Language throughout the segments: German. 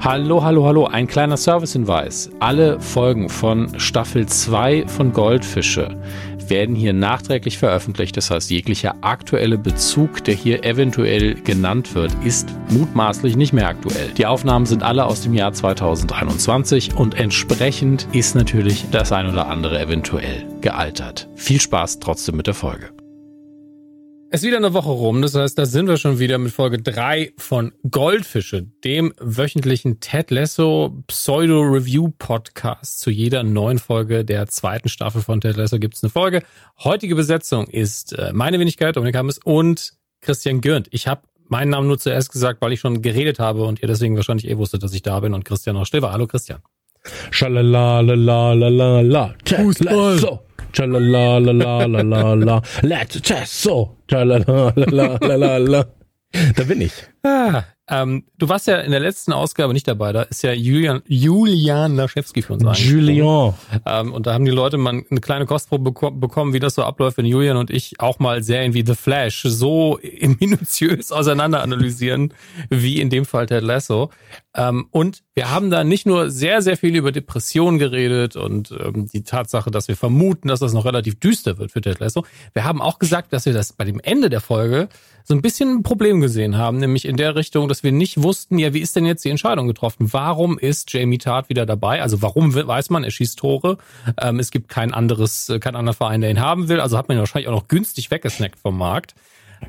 Hallo, hallo, hallo. Ein kleiner Servicehinweis. Alle Folgen von Staffel 2 von Goldfische werden hier nachträglich veröffentlicht. Das heißt, jeglicher aktuelle Bezug, der hier eventuell genannt wird, ist mutmaßlich nicht mehr aktuell. Die Aufnahmen sind alle aus dem Jahr 2021 und entsprechend ist natürlich das ein oder andere eventuell gealtert. Viel Spaß trotzdem mit der Folge. Es ist wieder eine Woche rum, das heißt, da sind wir schon wieder mit Folge 3 von Goldfische, dem wöchentlichen Ted Lasso Pseudo-Review-Podcast. Zu jeder neuen Folge der zweiten Staffel von Ted Lasso gibt es eine Folge. Heutige Besetzung ist äh, meine Wenigkeit, Dominik Hammes und Christian Gürnt. Ich habe meinen Namen nur zuerst gesagt, weil ich schon geredet habe und ihr deswegen wahrscheinlich eh wusstet, dass ich da bin und Christian auch still war. Hallo Christian. Schalalalalala, Ted Lasso. Tschalalalala, let's test so. Tschalalalala. Da bin ich. Ah, ähm, du warst ja in der letzten Ausgabe nicht dabei, da ist ja Julian, Julian Laschewski für uns Julian. Ähm, und da haben die Leute mal eine kleine Kostprobe bekommen, wie das so abläuft, wenn Julian und ich auch mal Serien wie The Flash so minutiös auseinander analysieren, wie in dem Fall Ted Lasso. Ähm, und wir haben da nicht nur sehr, sehr viel über Depressionen geredet und ähm, die Tatsache, dass wir vermuten, dass das noch relativ düster wird für Ted Lasso. Wir haben auch gesagt, dass wir das bei dem Ende der Folge so ein bisschen ein Problem gesehen haben, nämlich in der Richtung, dass wir nicht wussten, ja, wie ist denn jetzt die Entscheidung getroffen? Warum ist Jamie Tart wieder dabei? Also warum weiß man, er schießt Tore? Ähm, es gibt kein anderes, kein anderer Verein, der ihn haben will. Also hat man ihn wahrscheinlich auch noch günstig weggesnackt vom Markt.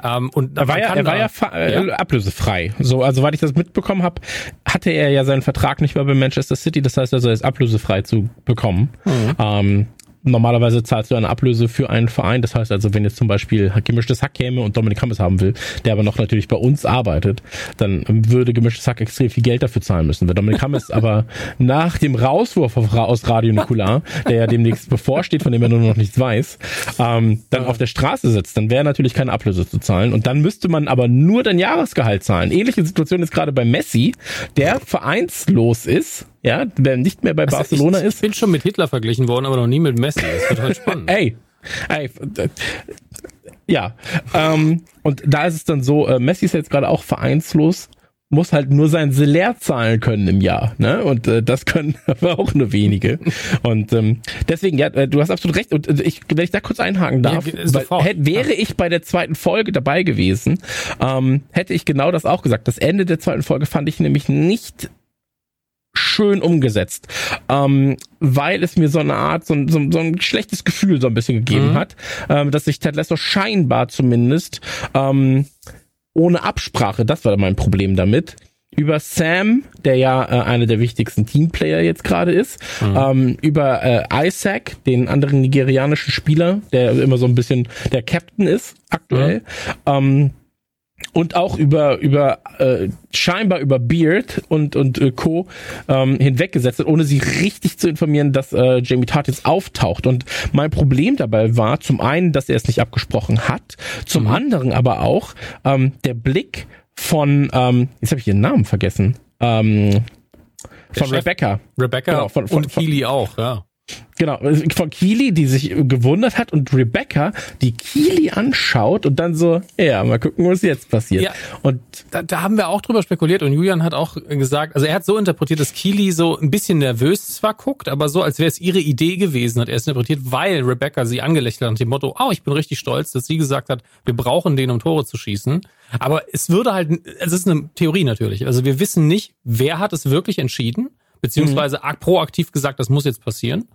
Ähm, und er war ja, er war ja, äh, ja, ablösefrei. So, also weil ich das mitbekommen habe, hatte er ja seinen Vertrag nicht mehr bei Manchester City. Das heißt also, er ist ablösefrei zu bekommen. Mhm. Ähm, normalerweise zahlst du eine Ablöse für einen Verein. Das heißt also, wenn jetzt zum Beispiel gemischtes Hack käme und Dominik Hammes haben will, der aber noch natürlich bei uns arbeitet, dann würde gemischtes Hack extrem viel Geld dafür zahlen müssen. Wenn Dominik Hammes aber nach dem Rauswurf aus Radio Nukular, der ja demnächst bevorsteht, von dem er nur noch nichts weiß, ähm, dann auf der Straße sitzt, dann wäre natürlich keine Ablöse zu zahlen. Und dann müsste man aber nur dein Jahresgehalt zahlen. Ähnliche Situation ist gerade bei Messi, der vereinslos ist ja, der nicht mehr bei also Barcelona ich, ist. Ich bin schon mit Hitler verglichen worden, aber noch nie mit Messi. Das wird halt spannend. ey, ey, ja. Ähm, und da ist es dann so, äh, Messi ist jetzt gerade auch vereinslos, muss halt nur sein Salär zahlen können im Jahr, ne? Und äh, das können aber auch nur wenige. Und ähm, deswegen, ja, äh, du hast absolut recht. Und äh, ich, wenn ich da kurz einhaken darf, ja, weil, hätte, wäre ich bei der zweiten Folge dabei gewesen, ähm, hätte ich genau das auch gesagt. Das Ende der zweiten Folge fand ich nämlich nicht schön umgesetzt, ähm, weil es mir so eine Art, so, so, so ein schlechtes Gefühl so ein bisschen gegeben mhm. hat, ähm, dass sich Ted Lasso scheinbar zumindest ähm, ohne Absprache, das war mein Problem damit, über Sam, der ja äh, einer der wichtigsten Teamplayer jetzt gerade ist, mhm. ähm, über äh, Isaac, den anderen nigerianischen Spieler, der immer so ein bisschen der Captain ist aktuell, mhm. ähm, und auch über über äh, scheinbar über Beard und und äh, Co ähm, hinweggesetzt hat, ohne sie richtig zu informieren, dass äh, Jamie Tart jetzt auftaucht. Und mein Problem dabei war zum einen, dass er es nicht abgesprochen hat, zum mhm. anderen aber auch ähm, der Blick von ähm, jetzt habe ich ihren Namen vergessen. Ähm, von Rebecca. Rebecca genau, von, von, und Keely auch, ja. Genau, von Keely, die sich gewundert hat und Rebecca, die Keely anschaut und dann so, ja, mal gucken, was jetzt passiert. Ja, und da, da haben wir auch drüber spekuliert und Julian hat auch gesagt, also er hat so interpretiert, dass Keely so ein bisschen nervös zwar guckt, aber so, als wäre es ihre Idee gewesen, hat er es interpretiert, weil Rebecca sie angelächelt hat nach dem Motto, oh, ich bin richtig stolz, dass sie gesagt hat, wir brauchen den, um Tore zu schießen. Aber es würde halt, es ist eine Theorie natürlich, also wir wissen nicht, wer hat es wirklich entschieden, beziehungsweise mhm. proaktiv gesagt, das muss jetzt passieren.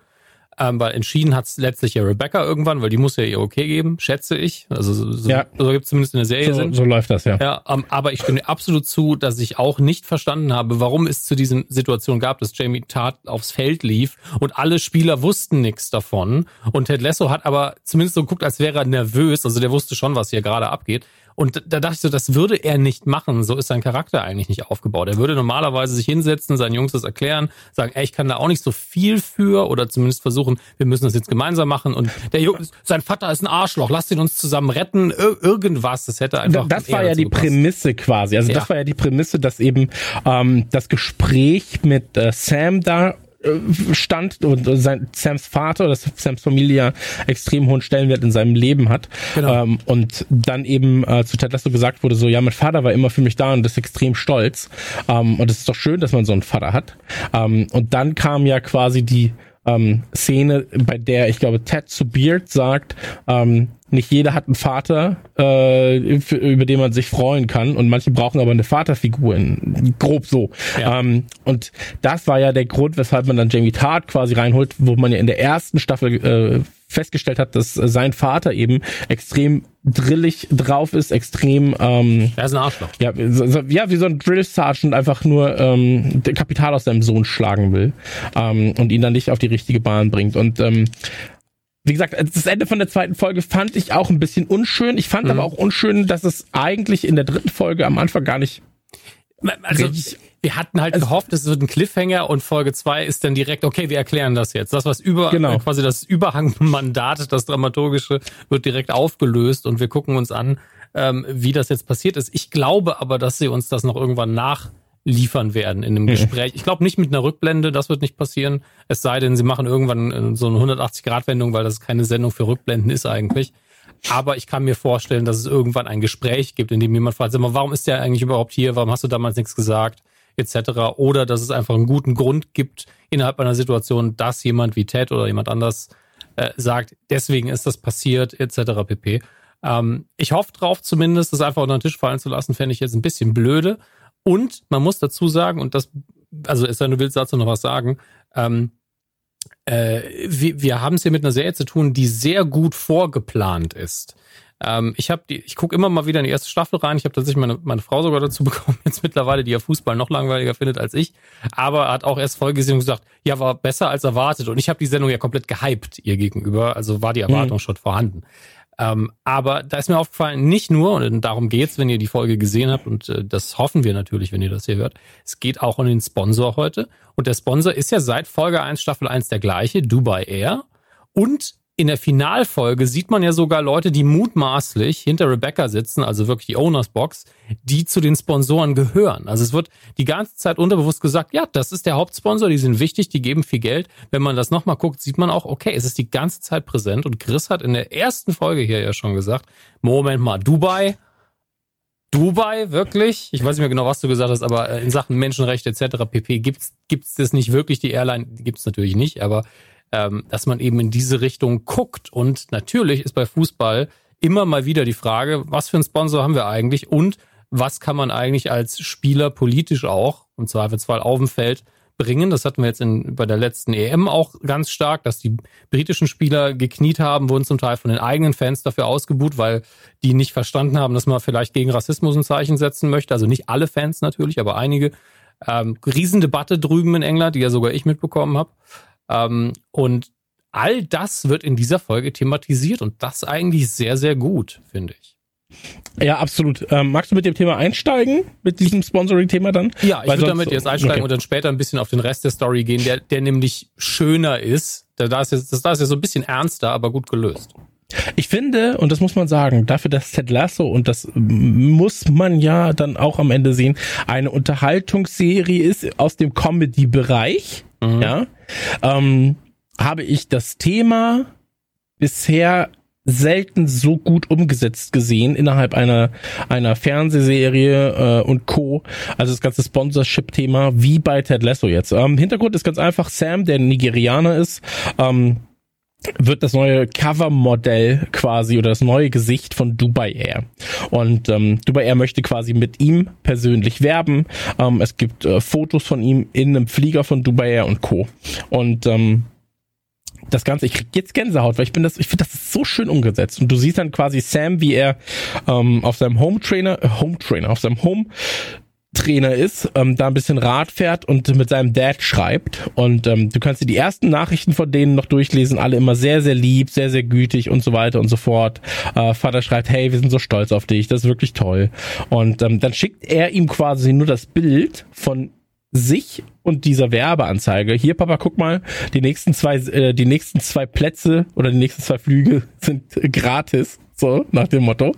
Ähm, weil entschieden hat es letztlich ja Rebecca irgendwann, weil die muss ja ihr okay geben, schätze ich. Also so, ja. so gibt es zumindest in der Serie. So, so läuft das, ja. Ja, ähm, aber ich stimme absolut zu, dass ich auch nicht verstanden habe, warum es zu diesen Situationen gab, dass Jamie Tart aufs Feld lief und alle Spieler wussten nichts davon. Und Ted Lasso hat aber zumindest so geguckt, als wäre er nervös. Also der wusste schon, was hier gerade abgeht. Und da dachte ich so, das würde er nicht machen. So ist sein Charakter eigentlich nicht aufgebaut. Er würde normalerweise sich hinsetzen, seinen Jungs das erklären, sagen, ey, ich kann da auch nicht so viel für oder zumindest versuchen, wir müssen das jetzt gemeinsam machen. Und der Junge, sein Vater ist ein Arschloch, lasst ihn uns zusammen retten. Ir irgendwas, das hätte einfach. Das war ja die gepasst. Prämisse quasi. Also ja. das war ja die Prämisse, dass eben ähm, das Gespräch mit äh, Sam da stand und sein Sams Vater oder Sams Familie extrem hohen Stellenwert in seinem Leben hat. Genau. Ähm, und dann eben äh, zu Ted Lasso gesagt wurde, so, ja, mein Vater war immer für mich da und ist extrem stolz. Ähm, und es ist doch schön, dass man so einen Vater hat. Ähm, und dann kam ja quasi die ähm, Szene, bei der ich glaube Ted zu Beard sagt, ähm, nicht jeder hat einen Vater, äh, für, über den man sich freuen kann und manche brauchen aber eine Vaterfigur, in, grob so. Ja. Ähm, und das war ja der Grund, weshalb man dann Jamie Tart quasi reinholt, wo man ja in der ersten Staffel äh, festgestellt hat, dass sein Vater eben extrem drillig drauf ist, extrem ähm, er ist ein Arschloch. Ja, so, ja, wie so ein Drill Sergeant einfach nur ähm, Kapital aus seinem Sohn schlagen will ähm, und ihn dann nicht auf die richtige Bahn bringt. Und ähm, wie gesagt, das Ende von der zweiten Folge fand ich auch ein bisschen unschön. Ich fand mhm. aber auch unschön, dass es eigentlich in der dritten Folge am Anfang gar nicht. Also, wir hatten halt also, gehofft, es wird ein Cliffhanger und Folge zwei ist dann direkt, okay, wir erklären das jetzt. Das, was über, genau. quasi das Überhangmandat, das Dramaturgische, wird direkt aufgelöst und wir gucken uns an, ähm, wie das jetzt passiert ist. Ich glaube aber, dass sie uns das noch irgendwann nach liefern werden in einem mhm. Gespräch. Ich glaube nicht mit einer Rückblende, das wird nicht passieren. Es sei denn, sie machen irgendwann äh, so eine 180-Grad-Wendung, weil das keine Sendung für Rückblenden ist eigentlich. Aber ich kann mir vorstellen, dass es irgendwann ein Gespräch gibt, in dem jemand fragt, sag mal, warum ist der eigentlich überhaupt hier? Warum hast du damals nichts gesagt? Etc. Oder dass es einfach einen guten Grund gibt innerhalb einer Situation, dass jemand wie Ted oder jemand anders äh, sagt, deswegen ist das passiert, etc. pp. Ähm, ich hoffe drauf zumindest, das einfach unter den Tisch fallen zu lassen, fände ich jetzt ein bisschen blöde. Und man muss dazu sagen, und das, also es sei denn, du willst dazu noch was sagen, ähm, äh, wir, wir haben es hier mit einer Serie zu tun, die sehr gut vorgeplant ist. Ähm, ich habe die, ich gucke immer mal wieder in die erste Staffel rein. Ich habe tatsächlich meine, meine Frau sogar dazu bekommen, jetzt mittlerweile, die ja Fußball noch langweiliger findet als ich. Aber hat auch erst Folge gesehen und gesagt, ja, war besser als erwartet. Und ich habe die Sendung ja komplett gehypt ihr gegenüber. Also war die Erwartung mhm. schon vorhanden. Ähm, aber da ist mir aufgefallen, nicht nur, und darum geht's, wenn ihr die Folge gesehen habt, und äh, das hoffen wir natürlich, wenn ihr das hier hört, es geht auch um den Sponsor heute. Und der Sponsor ist ja seit Folge 1, Staffel 1 der gleiche, Dubai Air. Und in der Finalfolge sieht man ja sogar Leute, die mutmaßlich hinter Rebecca sitzen, also wirklich die Owners Box, die zu den Sponsoren gehören. Also es wird die ganze Zeit unterbewusst gesagt, ja, das ist der Hauptsponsor, die sind wichtig, die geben viel Geld. Wenn man das nochmal guckt, sieht man auch, okay, es ist die ganze Zeit präsent. Und Chris hat in der ersten Folge hier ja schon gesagt, Moment mal, Dubai, Dubai, wirklich? Ich weiß nicht mehr genau, was du gesagt hast, aber äh, in Sachen Menschenrechte etc. pp. gibt's gibt's das nicht wirklich? Die Airline gibt's natürlich nicht, aber ähm, dass man eben in diese Richtung guckt. Und natürlich ist bei Fußball immer mal wieder die Frage, was für einen Sponsor haben wir eigentlich und was kann man eigentlich als Spieler politisch auch, im Zweifelsfall auf dem Feld, bringen. Das hatten wir jetzt in, bei der letzten EM auch ganz stark, dass die britischen Spieler gekniet haben, wurden zum Teil von den eigenen Fans dafür ausgebuht, weil die nicht verstanden haben, dass man vielleicht gegen Rassismus ein Zeichen setzen möchte. Also nicht alle Fans natürlich, aber einige. Ähm, Riesendebatte drüben in England, die ja sogar ich mitbekommen habe. Ähm, und all das wird in dieser Folge thematisiert und das eigentlich sehr, sehr gut, finde ich. Ja, absolut. Ähm, magst du mit dem Thema einsteigen? Mit diesem Sponsoring-Thema dann? Ja, ich würde damit jetzt einsteigen okay. und dann später ein bisschen auf den Rest der Story gehen, der, der nämlich schöner ist. Da ist jetzt, das da ist ja so ein bisschen ernster, aber gut gelöst. Ich finde, und das muss man sagen, dafür, dass Ted Lasso, und das muss man ja dann auch am Ende sehen, eine Unterhaltungsserie ist aus dem Comedy-Bereich, mhm. ja, ähm, habe ich das Thema bisher selten so gut umgesetzt gesehen innerhalb einer einer Fernsehserie äh, und Co. Also das ganze Sponsorship-Thema wie bei Ted Lasso jetzt. Ähm, Hintergrund ist ganz einfach Sam, der Nigerianer ist. Ähm, wird das neue Covermodell quasi oder das neue Gesicht von Dubai Air. Und ähm, Dubai Air möchte quasi mit ihm persönlich werben. Ähm, es gibt äh, Fotos von ihm in einem Flieger von Dubai Air und Co. Und ähm, das Ganze, ich krieg jetzt Gänsehaut, weil ich bin das, ich finde, das ist so schön umgesetzt. Und du siehst dann quasi Sam, wie er ähm, auf seinem Home Trainer, äh, Home Trainer, auf seinem Home Trainer ist, ähm, da ein bisschen Rad fährt und mit seinem Dad schreibt. Und ähm, du kannst dir die ersten Nachrichten von denen noch durchlesen, alle immer sehr, sehr lieb, sehr, sehr gütig und so weiter und so fort. Äh, Vater schreibt, hey, wir sind so stolz auf dich, das ist wirklich toll. Und ähm, dann schickt er ihm quasi nur das Bild von sich und dieser Werbeanzeige. Hier, Papa, guck mal, die nächsten zwei, äh, die nächsten zwei Plätze oder die nächsten zwei Flüge sind gratis. So, nach dem Motto.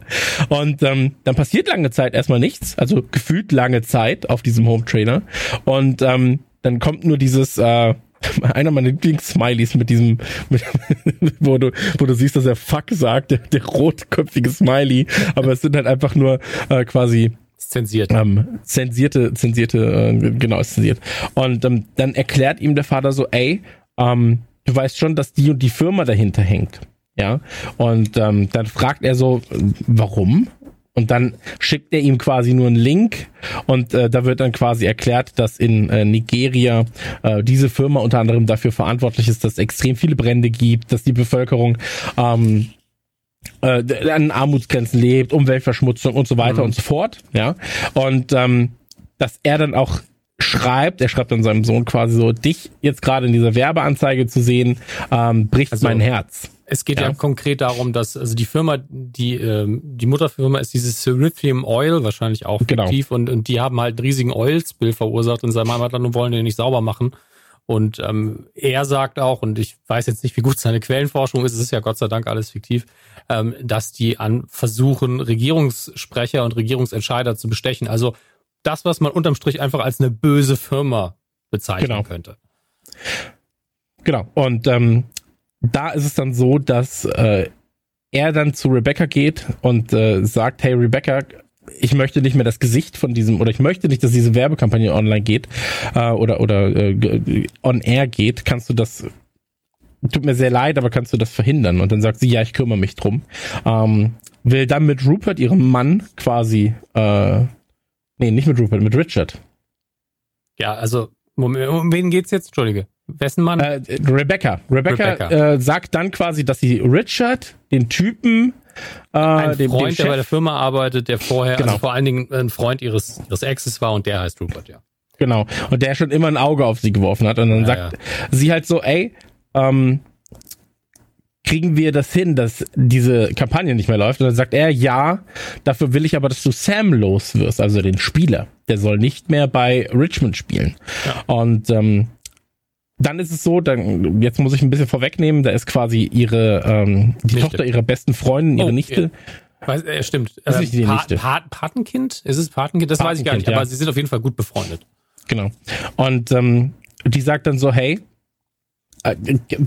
Und ähm, dann passiert lange Zeit erstmal nichts, also gefühlt lange Zeit auf diesem Home Trainer. Und ähm, dann kommt nur dieses, äh, einer meiner Lieblings-Smileys mit diesem, mit, wo du, wo du siehst, dass er Fuck sagt, der, der rotköpfige Smiley, aber es sind halt einfach nur äh, quasi zensiert. Ähm, zensierte, zensierte, äh, genau, zensiert. Und ähm, dann erklärt ihm der Vater so, ey, ähm, du weißt schon, dass die und die Firma dahinter hängt. Ja. Und ähm, dann fragt er so, warum? Und dann schickt er ihm quasi nur einen Link und äh, da wird dann quasi erklärt, dass in äh, Nigeria äh, diese Firma unter anderem dafür verantwortlich ist, dass es extrem viele Brände gibt, dass die Bevölkerung ähm, äh, an Armutsgrenzen lebt, Umweltverschmutzung und so weiter mhm. und so fort. Ja. Und ähm, dass er dann auch schreibt, er schreibt dann seinem Sohn quasi so, dich jetzt gerade in dieser Werbeanzeige zu sehen, ähm, bricht also, mein Herz. Es geht ja. ja. konkret darum, dass also die Firma, die ähm, die Mutterfirma ist dieses Cerithium Oil, wahrscheinlich auch genau. fiktiv, genau. und, und die haben halt einen riesigen Oil-Spill verursacht in seinem Heimatland und wollen den nicht sauber machen. Und ähm, er sagt auch, und ich weiß jetzt nicht, wie gut seine Quellenforschung ist, es ist ja Gott sei Dank alles fiktiv, ähm, dass die an versuchen, Regierungssprecher und Regierungsentscheider zu bestechen. Also das, was man unterm Strich einfach als eine böse Firma bezeichnen genau. könnte. Genau. Und ähm, da ist es dann so, dass äh, er dann zu Rebecca geht und äh, sagt, hey Rebecca, ich möchte nicht mehr das Gesicht von diesem oder ich möchte nicht, dass diese Werbekampagne online geht äh, oder oder äh, on air geht. Kannst du das? Tut mir sehr leid, aber kannst du das verhindern? Und dann sagt sie, ja, ich kümmere mich drum. Ähm, will dann mit Rupert, ihrem Mann, quasi, äh, nee, nicht mit Rupert, mit Richard. Ja, also um, um wen geht's jetzt? Entschuldige. Wessen Mann? Äh, Rebecca. Rebecca, Rebecca. Äh, sagt dann quasi, dass sie Richard, den Typen, äh, ein dem, Freund, dem der bei der Firma arbeitet, der vorher, also genau. also vor allen Dingen ein Freund ihres, ihres Exes war und der heißt Rupert, ja. Genau. Und der schon immer ein Auge auf sie geworfen hat. Und dann ja, sagt ja. sie halt so, ey, ähm, kriegen wir das hin, dass diese Kampagne nicht mehr läuft? Und dann sagt er, ja, dafür will ich aber, dass du Sam los wirst, also den Spieler. Der soll nicht mehr bei Richmond spielen. Ja. Und ähm, dann ist es so, dann jetzt muss ich ein bisschen vorwegnehmen, da ist quasi ihre ähm, die Nichte. Tochter ihrer besten Freundin, ihre oh, Nichte. Ja. Weiß, äh, stimmt. Das ist nicht die pa Nichte. Pa Patenkind? Ist es Patenkind? Das Patenkind, weiß ich gar nicht, ja. aber sie sind auf jeden Fall gut befreundet. Genau. Und ähm, die sagt dann so, hey, äh,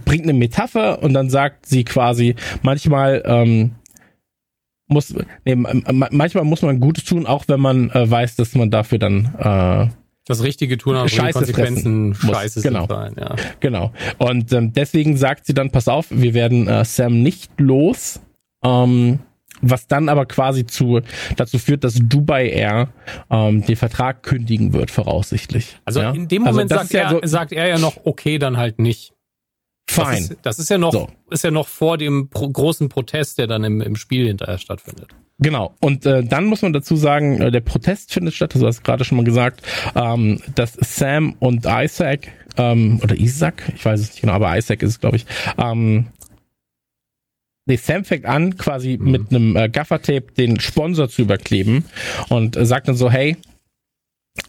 bringt eine Metapher und dann sagt sie quasi, manchmal ähm, muss, nee, manchmal muss man Gutes tun, auch wenn man äh, weiß, dass man dafür dann äh, das Richtige tun, aber Scheiße die Konsequenzen scheiße genau. sein, ja. Genau. Und ähm, deswegen sagt sie dann, pass auf, wir werden äh, Sam nicht los. Ähm, was dann aber quasi zu, dazu führt, dass Dubai Air ähm, den Vertrag kündigen wird, voraussichtlich. Also ja? in dem also Moment also sagt, er, ja so, sagt er ja noch, okay, dann halt nicht. Fine. Das ist, das ist ja noch, so. ist ja noch vor dem pro großen Protest, der dann im, im Spiel hinterher stattfindet. Genau. Und äh, dann muss man dazu sagen, äh, der Protest findet statt, das hast du gerade schon mal gesagt, ähm, dass Sam und Isaac, ähm, oder Isaac, ich weiß es nicht genau, aber Isaac ist es, glaube ich, ähm, Nee, Sam fängt an, quasi mhm. mit einem äh, Gaffertape den Sponsor zu überkleben und äh, sagt dann so, hey,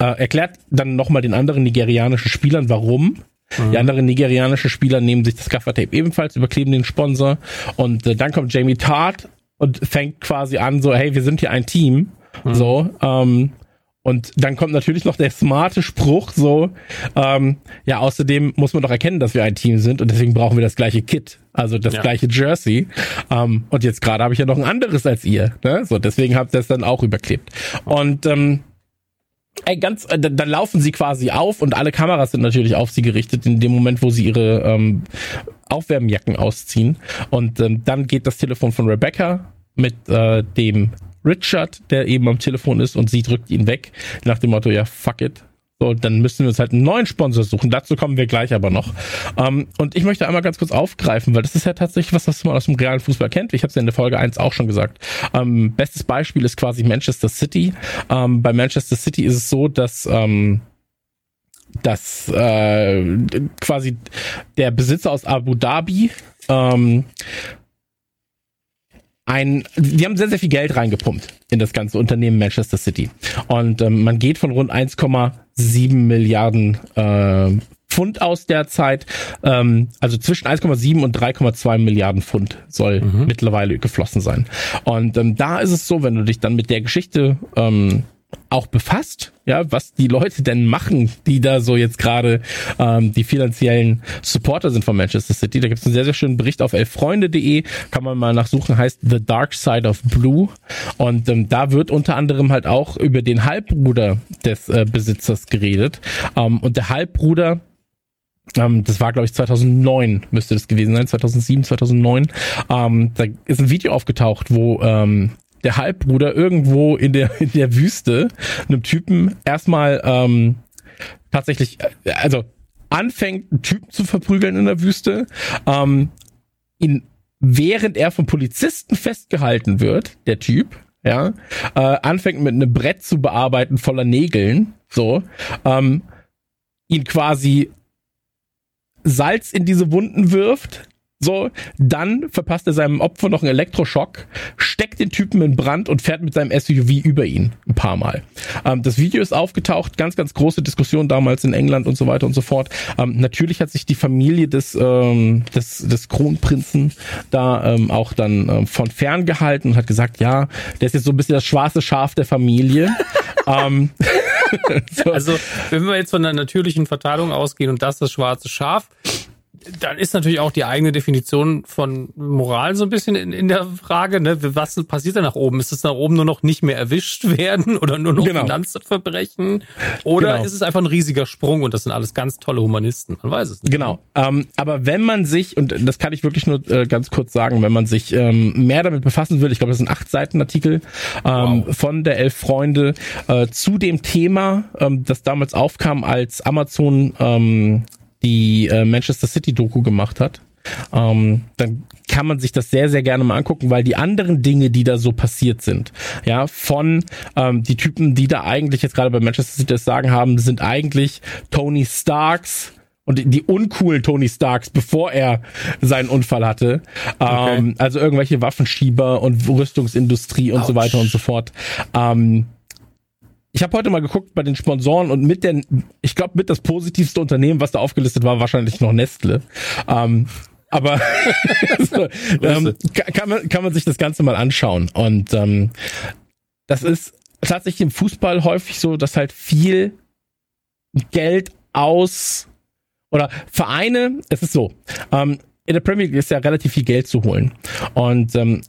äh, erklärt dann nochmal den anderen nigerianischen Spielern, warum. Mhm. Die anderen nigerianischen Spieler nehmen sich das Gaffertape ebenfalls, überkleben den Sponsor und äh, dann kommt Jamie Tart und fängt quasi an, so, hey, wir sind hier ein Team. Mhm. So, ähm, und dann kommt natürlich noch der smarte Spruch, so, ähm, ja, außerdem muss man doch erkennen, dass wir ein Team sind und deswegen brauchen wir das gleiche Kit, also das ja. gleiche Jersey. Ähm, und jetzt gerade habe ich ja noch ein anderes als ihr, ne? So, deswegen habt ihr das dann auch überklebt. Und ähm, ey, ganz, äh, dann laufen sie quasi auf und alle Kameras sind natürlich auf sie gerichtet in dem Moment, wo sie ihre ähm, Aufwärmjacken ausziehen. Und ähm, dann geht das Telefon von Rebecca mit äh, dem Richard, der eben am Telefon ist und sie drückt ihn weg nach dem Motto, ja, fuck it, so, dann müssen wir uns halt einen neuen Sponsor suchen. Dazu kommen wir gleich aber noch. Ähm, und ich möchte einmal ganz kurz aufgreifen, weil das ist ja tatsächlich was, was man aus dem realen Fußball kennt. Ich habe es ja in der Folge 1 auch schon gesagt. Ähm, bestes Beispiel ist quasi Manchester City. Ähm, bei Manchester City ist es so, dass ähm, dass äh, quasi der Besitzer aus Abu Dhabi ähm, ein, die haben sehr, sehr viel Geld reingepumpt in das ganze Unternehmen Manchester City. Und ähm, man geht von rund 1,7 Milliarden äh, Pfund aus derzeit. Ähm, also zwischen 1,7 und 3,2 Milliarden Pfund soll mhm. mittlerweile geflossen sein. Und ähm, da ist es so, wenn du dich dann mit der Geschichte ähm, auch befasst, ja, was die Leute denn machen, die da so jetzt gerade ähm, die finanziellen Supporter sind von Manchester City. Da gibt es einen sehr, sehr schönen Bericht auf elffreunde.de, kann man mal nachsuchen, heißt The Dark Side of Blue. Und ähm, da wird unter anderem halt auch über den Halbbruder des äh, Besitzers geredet. Ähm, und der Halbbruder ähm, das war, glaube ich, 2009 müsste das gewesen sein, 2007, 2009. Ähm, da ist ein Video aufgetaucht, wo ähm, der Halbbruder irgendwo in der, in der Wüste einem Typen erstmal ähm, tatsächlich, äh, also anfängt, einen Typen zu verprügeln in der Wüste, ähm, ihn, während er vom Polizisten festgehalten wird, der Typ, ja, äh, anfängt mit einem Brett zu bearbeiten voller Nägeln, so, ähm, ihn quasi Salz in diese Wunden wirft, so, dann verpasst er seinem Opfer noch einen Elektroschock, steckt den Typen in Brand und fährt mit seinem SUV über ihn ein paar Mal. Ähm, das Video ist aufgetaucht, ganz, ganz große Diskussion damals in England und so weiter und so fort. Ähm, natürlich hat sich die Familie des, ähm, des, des Kronprinzen da ähm, auch dann ähm, von fern gehalten und hat gesagt, ja, der ist jetzt so ein bisschen das schwarze Schaf der Familie. ähm, so. Also, wenn wir jetzt von der natürlichen Verteilung ausgehen und das das schwarze Schaf, dann ist natürlich auch die eigene Definition von Moral so ein bisschen in, in der Frage, ne? was passiert da nach oben? Ist es nach oben nur noch nicht mehr erwischt werden oder nur noch genau. Finanzverbrechen? Oder genau. ist es einfach ein riesiger Sprung und das sind alles ganz tolle Humanisten? Man weiß es nicht. Genau. Ähm, aber wenn man sich, und das kann ich wirklich nur äh, ganz kurz sagen, wenn man sich ähm, mehr damit befassen will, ich glaube, das ist ein acht Seiten Artikel ähm, wow. von der Elf Freunde äh, zu dem Thema, ähm, das damals aufkam, als Amazon ähm, die äh, Manchester City Doku gemacht hat. Ähm, dann kann man sich das sehr, sehr gerne mal angucken, weil die anderen Dinge, die da so passiert sind, ja, von ähm, die Typen, die da eigentlich jetzt gerade bei Manchester City das Sagen haben, sind eigentlich Tony Starks, und die uncoolen Tony Starks, bevor er seinen Unfall hatte. Okay. Ähm, also irgendwelche Waffenschieber und Rüstungsindustrie und Ouch. so weiter und so fort. Ähm, ich habe heute mal geguckt bei den Sponsoren und mit den, ich glaube, mit das positivste Unternehmen, was da aufgelistet war, wahrscheinlich noch Nestle. Ähm, aber so, ähm, kann, man, kann man sich das Ganze mal anschauen. Und ähm, das ist tatsächlich im Fußball häufig so, dass halt viel Geld aus oder Vereine, es ist so, ähm, in der Premier League ist ja relativ viel Geld zu holen. Und ähm,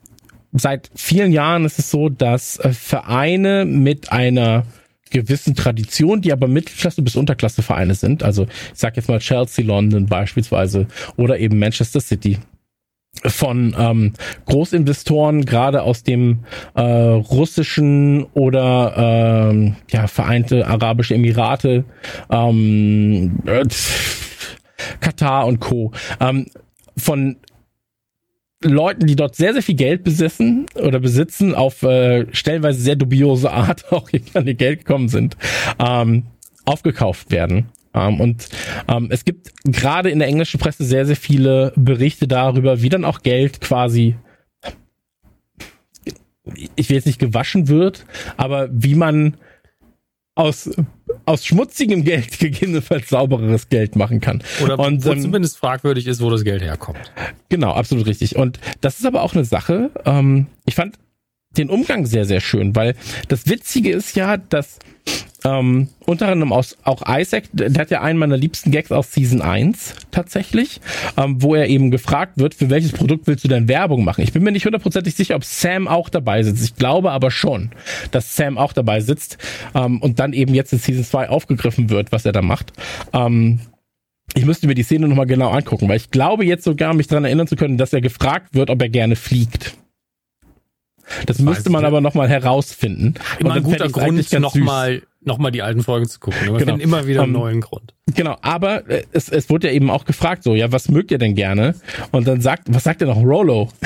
seit vielen Jahren ist es so, dass äh, Vereine mit einer gewissen Tradition, die aber Mittelklasse bis Unterklasse Vereine sind, also ich sag jetzt mal Chelsea London beispielsweise oder eben Manchester City, von ähm, Großinvestoren, gerade aus dem äh, russischen oder ähm, ja, Vereinte Arabische Emirate, ähm, äh, Katar und Co. Ähm, von Leuten, die dort sehr, sehr viel Geld besessen oder besitzen, auf äh, stellenweise sehr dubiose Art auch an ihr Geld gekommen sind, ähm, aufgekauft werden. Ähm, und ähm, es gibt gerade in der englischen Presse sehr, sehr viele Berichte darüber, wie dann auch Geld quasi ich will jetzt nicht gewaschen wird, aber wie man aus, aus schmutzigem Geld gegebenenfalls saubereres Geld machen kann. Oder und, wo ähm, zumindest fragwürdig ist, wo das Geld herkommt. Genau, absolut richtig. Und das ist aber auch eine Sache, ähm, ich fand den Umgang sehr, sehr schön, weil das Witzige ist ja, dass ähm, unter anderem aus, auch Isaac, der hat ja einen meiner liebsten Gags aus Season 1 tatsächlich, ähm, wo er eben gefragt wird, für welches Produkt willst du denn Werbung machen? Ich bin mir nicht hundertprozentig sicher, ob Sam auch dabei sitzt. Ich glaube aber schon, dass Sam auch dabei sitzt ähm, und dann eben jetzt in Season 2 aufgegriffen wird, was er da macht. Ähm, ich müsste mir die Szene nochmal genau angucken, weil ich glaube jetzt sogar, mich daran erinnern zu können, dass er gefragt wird, ob er gerne fliegt. Das, das müsste man aber nochmal herausfinden. Immer ein guter Grund, nochmal nochmal die alten Folgen zu gucken. Wir genau. finden immer wieder einen um, neuen Grund. Genau, aber äh, es, es wurde ja eben auch gefragt, so, ja, was mögt ihr denn gerne? Und dann sagt, was sagt er noch? Rollo.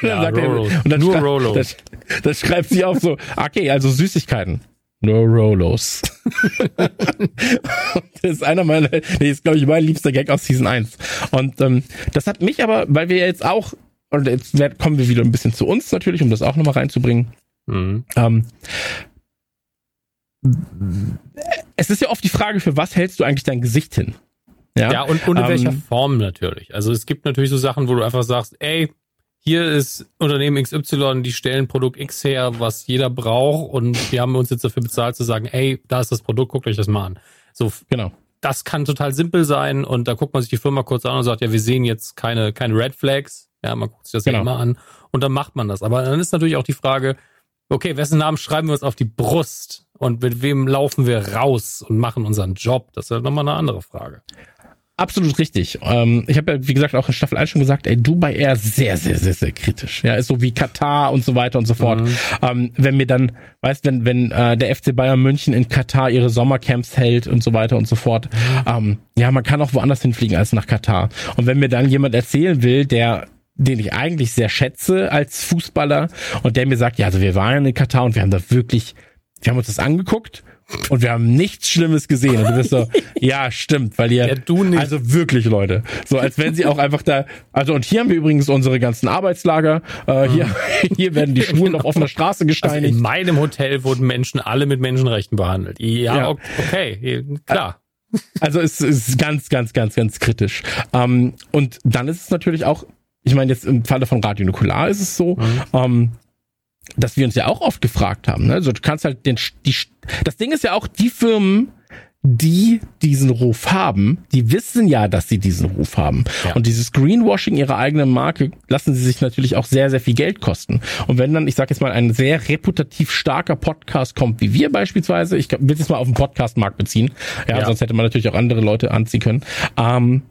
Ja, dann Rolo. Er, und dann Nur Rolo. Das, das schreibt sie auch so, okay, also Süßigkeiten. Nur Rolos. das ist einer meiner, nee, ist glaube ich mein liebster Gag aus Season 1. Und ähm, das hat mich aber, weil wir jetzt auch, und jetzt kommen wir wieder ein bisschen zu uns natürlich, um das auch nochmal reinzubringen. Mhm. Ähm, es ist ja oft die Frage, für was hältst du eigentlich dein Gesicht hin? Ja, ja und, und in ähm, welcher Form natürlich. Also es gibt natürlich so Sachen, wo du einfach sagst, ey, hier ist Unternehmen XY, die stellen Produkt X her, was jeder braucht und wir haben uns jetzt dafür bezahlt zu sagen, ey, da ist das Produkt, guckt euch das mal an. So, genau. Das kann total simpel sein und da guckt man sich die Firma kurz an und sagt, ja, wir sehen jetzt keine, keine Red Flags. Ja, man guckt sich das genau. ja immer an und dann macht man das. Aber dann ist natürlich auch die Frage, okay, wessen Namen schreiben wir uns auf die Brust und mit wem laufen wir raus und machen unseren Job? Das ist ja nochmal eine andere Frage. Absolut richtig. Ähm, ich habe ja, wie gesagt, auch in Staffel 1 schon gesagt, ey, Dubai eher sehr, sehr, sehr, sehr kritisch. Ja, ist so wie Katar und so weiter und so fort. Mhm. Ähm, wenn mir dann, weißt, wenn, wenn äh, der FC Bayern München in Katar ihre Sommercamps hält und so weiter und so fort, mhm. ähm, ja, man kann auch woanders hinfliegen als nach Katar. Und wenn mir dann jemand erzählen will, der den ich eigentlich sehr schätze als Fußballer und der mir sagt, ja, also wir waren in Katar und wir haben da wirklich, wir haben uns das angeguckt und wir haben nichts Schlimmes gesehen. Und du bist so, ja, stimmt, weil ihr, ja, du nicht. also wirklich, Leute, so als wenn sie auch einfach da, also und hier haben wir übrigens unsere ganzen Arbeitslager, äh, hier, hier werden die Schwulen genau. auf offener Straße gesteinigt. Also in meinem Hotel wurden Menschen alle mit Menschenrechten behandelt. Ja, ja. okay, klar. Also es ist ganz, ganz, ganz, ganz kritisch. Ähm, und dann ist es natürlich auch, ich meine jetzt im Falle von Radio Nukular ist es so, mhm. ähm, dass wir uns ja auch oft gefragt haben. Ne? Also du kannst halt den, die, das Ding ist ja auch, die Firmen, die diesen Ruf haben, die wissen ja, dass sie diesen Ruf haben. Ja. Und dieses Greenwashing ihrer eigenen Marke lassen sie sich natürlich auch sehr, sehr viel Geld kosten. Und wenn dann, ich sage jetzt mal, ein sehr reputativ starker Podcast kommt, wie wir beispielsweise, ich will es mal auf den Podcastmarkt beziehen, ja, ja, sonst hätte man natürlich auch andere Leute anziehen können, ähm,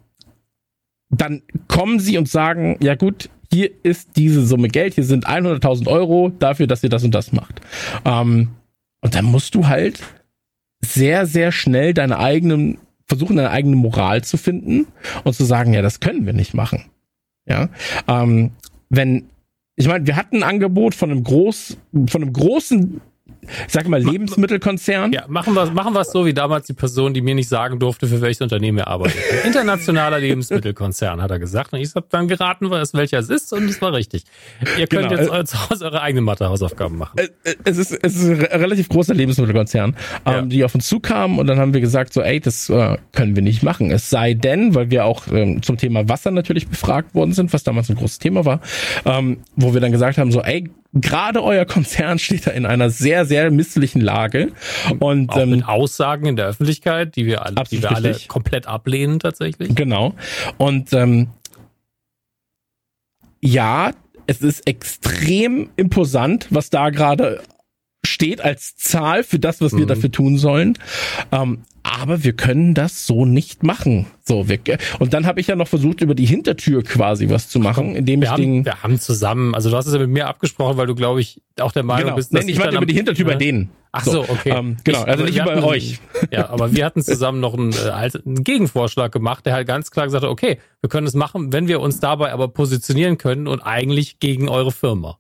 dann kommen sie und sagen, ja gut, hier ist diese Summe Geld, hier sind 100.000 Euro dafür, dass ihr das und das macht. Ähm, und dann musst du halt sehr, sehr schnell deine eigenen, versuchen deine eigene Moral zu finden und zu sagen, ja, das können wir nicht machen. Ja, ähm, wenn, ich meine, wir hatten ein Angebot von einem groß, von einem großen ich sag mal, Lebensmittelkonzern. Ja, machen wir machen wir so wie damals die Person, die mir nicht sagen durfte, für welches Unternehmen er arbeitet. Ein internationaler Lebensmittelkonzern, hat er gesagt. Und ich habe dann geraten, welcher es ist, und es war richtig. Ihr könnt genau. jetzt zu Hause eure eigenen Mathe-Hausaufgaben machen. Es ist, es ist ein relativ großer Lebensmittelkonzern, ähm, ja. die auf uns zukamen und dann haben wir gesagt, so, ey, das äh, können wir nicht machen. Es sei denn, weil wir auch ähm, zum Thema Wasser natürlich befragt worden sind, was damals ein großes Thema war, ähm, wo wir dann gesagt haben, so, ey, gerade euer Konzern steht da in einer sehr, sehr misslichen Lage. Und Auch ähm, mit Aussagen in der Öffentlichkeit, die wir alle, die wir alle komplett ablehnen tatsächlich. Genau. Und ähm, ja, es ist extrem imposant, was da gerade steht als Zahl für das, was wir mhm. dafür tun sollen. Ähm, aber wir können das so nicht machen. So, wir, und dann habe ich ja noch versucht, über die Hintertür quasi was zu machen, indem wir ich haben, den. Wir haben zusammen, also du hast es ja mit mir abgesprochen, weil du, glaube ich, auch der Meinung genau. bist, dass Nein, ich meine über die Hintertür bei denen. Ach so, okay. Ähm, genau, ich, also nicht bei euch. Ja, aber wir hatten zusammen noch einen, äh, einen Gegenvorschlag gemacht, der halt ganz klar gesagt hat, okay, wir können es machen, wenn wir uns dabei aber positionieren können und eigentlich gegen eure Firma.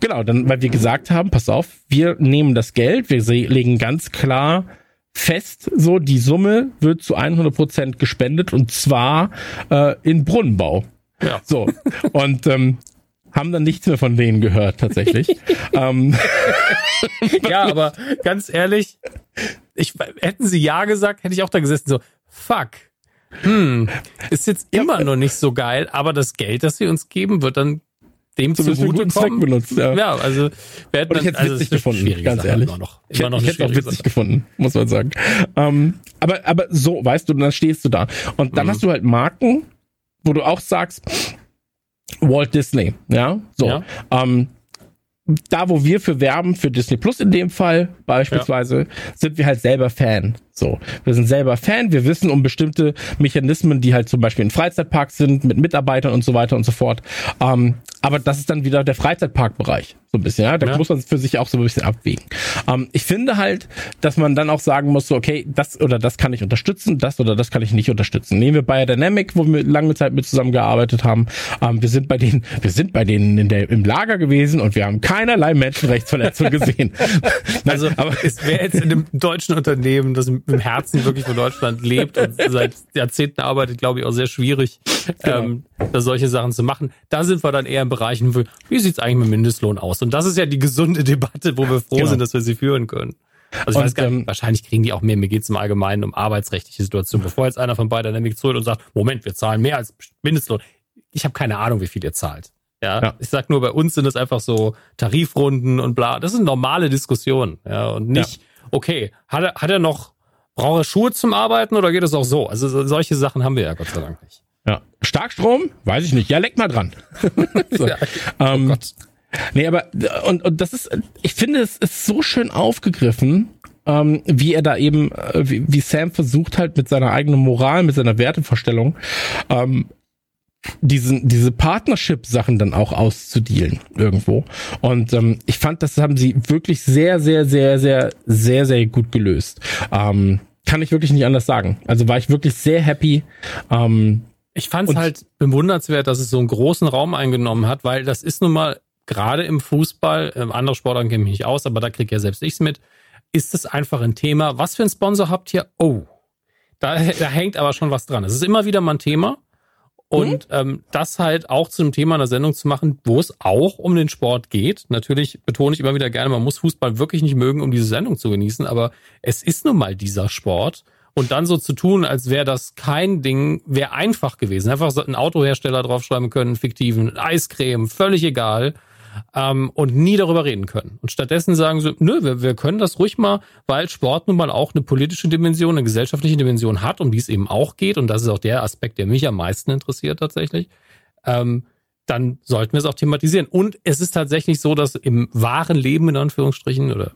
Genau, dann, weil wir gesagt haben, pass auf, wir nehmen das Geld, wir legen ganz klar fest, so die Summe wird zu 100 Prozent gespendet und zwar äh, in Brunnenbau. Ja. So und ähm, haben dann nichts mehr von denen gehört tatsächlich. ähm, ja, aber ganz ehrlich, ich hätten sie ja gesagt, hätte ich auch da gesessen so fuck. Hm, ist jetzt immer noch nicht so geil, aber das Geld, das sie uns geben, wird dann dem zu guten Zweck benutzt. Ja, ja also wir hätten Und ich hätte es also witzig gefunden, ganz Sache ehrlich. Immer noch, immer ich, noch ich hätte es auch witzig Sache. gefunden, muss man sagen. Ähm, aber aber so, weißt du, dann stehst du da und dann mhm. hast du halt Marken, wo du auch sagst Walt Disney, ja, so. Ja. Ähm, da, wo wir für werben, für Disney Plus in dem Fall beispielsweise, ja. sind wir halt selber Fan. So, wir sind selber Fan, wir wissen um bestimmte Mechanismen, die halt zum Beispiel in Freizeitparks sind, mit Mitarbeitern und so weiter und so fort. Ähm, aber das ist dann wieder der Freizeitparkbereich, so ein bisschen, ja. Da ja. muss man für sich auch so ein bisschen abwägen. Ähm, ich finde halt, dass man dann auch sagen muss, so, okay, das oder das kann ich unterstützen, das oder das kann ich nicht unterstützen. Nehmen wir Biodynamic, wo wir lange Zeit mit zusammengearbeitet haben. Ähm, wir sind bei denen, wir sind bei denen in der, im Lager gewesen und wir haben keinerlei Menschenrechtsverletzung gesehen. also, aber es wäre jetzt in einem deutschen Unternehmen, das im Herzen wirklich von Deutschland lebt und seit Jahrzehnten arbeitet, glaube ich, auch sehr schwierig, genau. ähm, da solche Sachen zu machen. Da sind wir dann eher in Bereichen, wie, wie sieht's eigentlich mit Mindestlohn aus? Und das ist ja die gesunde Debatte, wo wir froh genau. sind, dass wir sie führen können. Also ich und, weiß gar nicht, ähm, wahrscheinlich kriegen die auch mehr. Mir geht's im Allgemeinen um arbeitsrechtliche Situationen. Bevor jetzt einer von beiden nämlich zurück und sagt, Moment, wir zahlen mehr als Mindestlohn. Ich habe keine Ahnung, wie viel ihr zahlt. Ja, ja, ich sag nur, bei uns sind es einfach so Tarifrunden und bla. Das sind normale Diskussionen. Ja, und nicht, ja. okay, hat er, hat er noch, braucht er Schuhe zum Arbeiten oder geht es auch so? Also solche Sachen haben wir ja Gott sei Dank nicht. Ja. Starkstrom? Weiß ich nicht. Ja, leck mal dran. so. ja. oh ähm, Gott. Nee, aber, und, und das ist, ich finde, es ist so schön aufgegriffen, ähm, wie er da eben, äh, wie, wie Sam versucht halt mit seiner eigenen Moral, mit seiner Wertevorstellung, ähm, diesen, diese Partnership-Sachen dann auch auszudealen irgendwo. Und ähm, ich fand, das haben sie wirklich sehr, sehr, sehr, sehr, sehr, sehr gut gelöst. Ähm, kann ich wirklich nicht anders sagen. Also war ich wirklich sehr happy. Ähm, ich fand es halt bewundernswert, dass es so einen großen Raum eingenommen hat, weil das ist nun mal gerade im Fußball, äh, andere Sportarten kenne ich nicht aus, aber da kriege ja selbst ich's mit, ist es einfach ein Thema. Was für ein Sponsor habt ihr? Oh, da, da hängt aber schon was dran. Es ist immer wieder mal ein Thema. Und mhm. ähm, das halt auch zu einem Thema einer Sendung zu machen, wo es auch um den Sport geht. Natürlich betone ich immer wieder gerne, man muss Fußball wirklich nicht mögen, um diese Sendung zu genießen, aber es ist nun mal dieser Sport. Und dann so zu tun, als wäre das kein Ding, wäre einfach gewesen. Einfach so einen Autohersteller draufschreiben können, fiktiven Eiscreme, völlig egal ähm, und nie darüber reden können. Und stattdessen sagen sie, nö, wir, wir können das ruhig mal, weil Sport nun mal auch eine politische Dimension, eine gesellschaftliche Dimension hat, um die es eben auch geht. Und das ist auch der Aspekt, der mich am meisten interessiert tatsächlich. Ähm, dann sollten wir es auch thematisieren. Und es ist tatsächlich so, dass im wahren Leben in Anführungsstrichen oder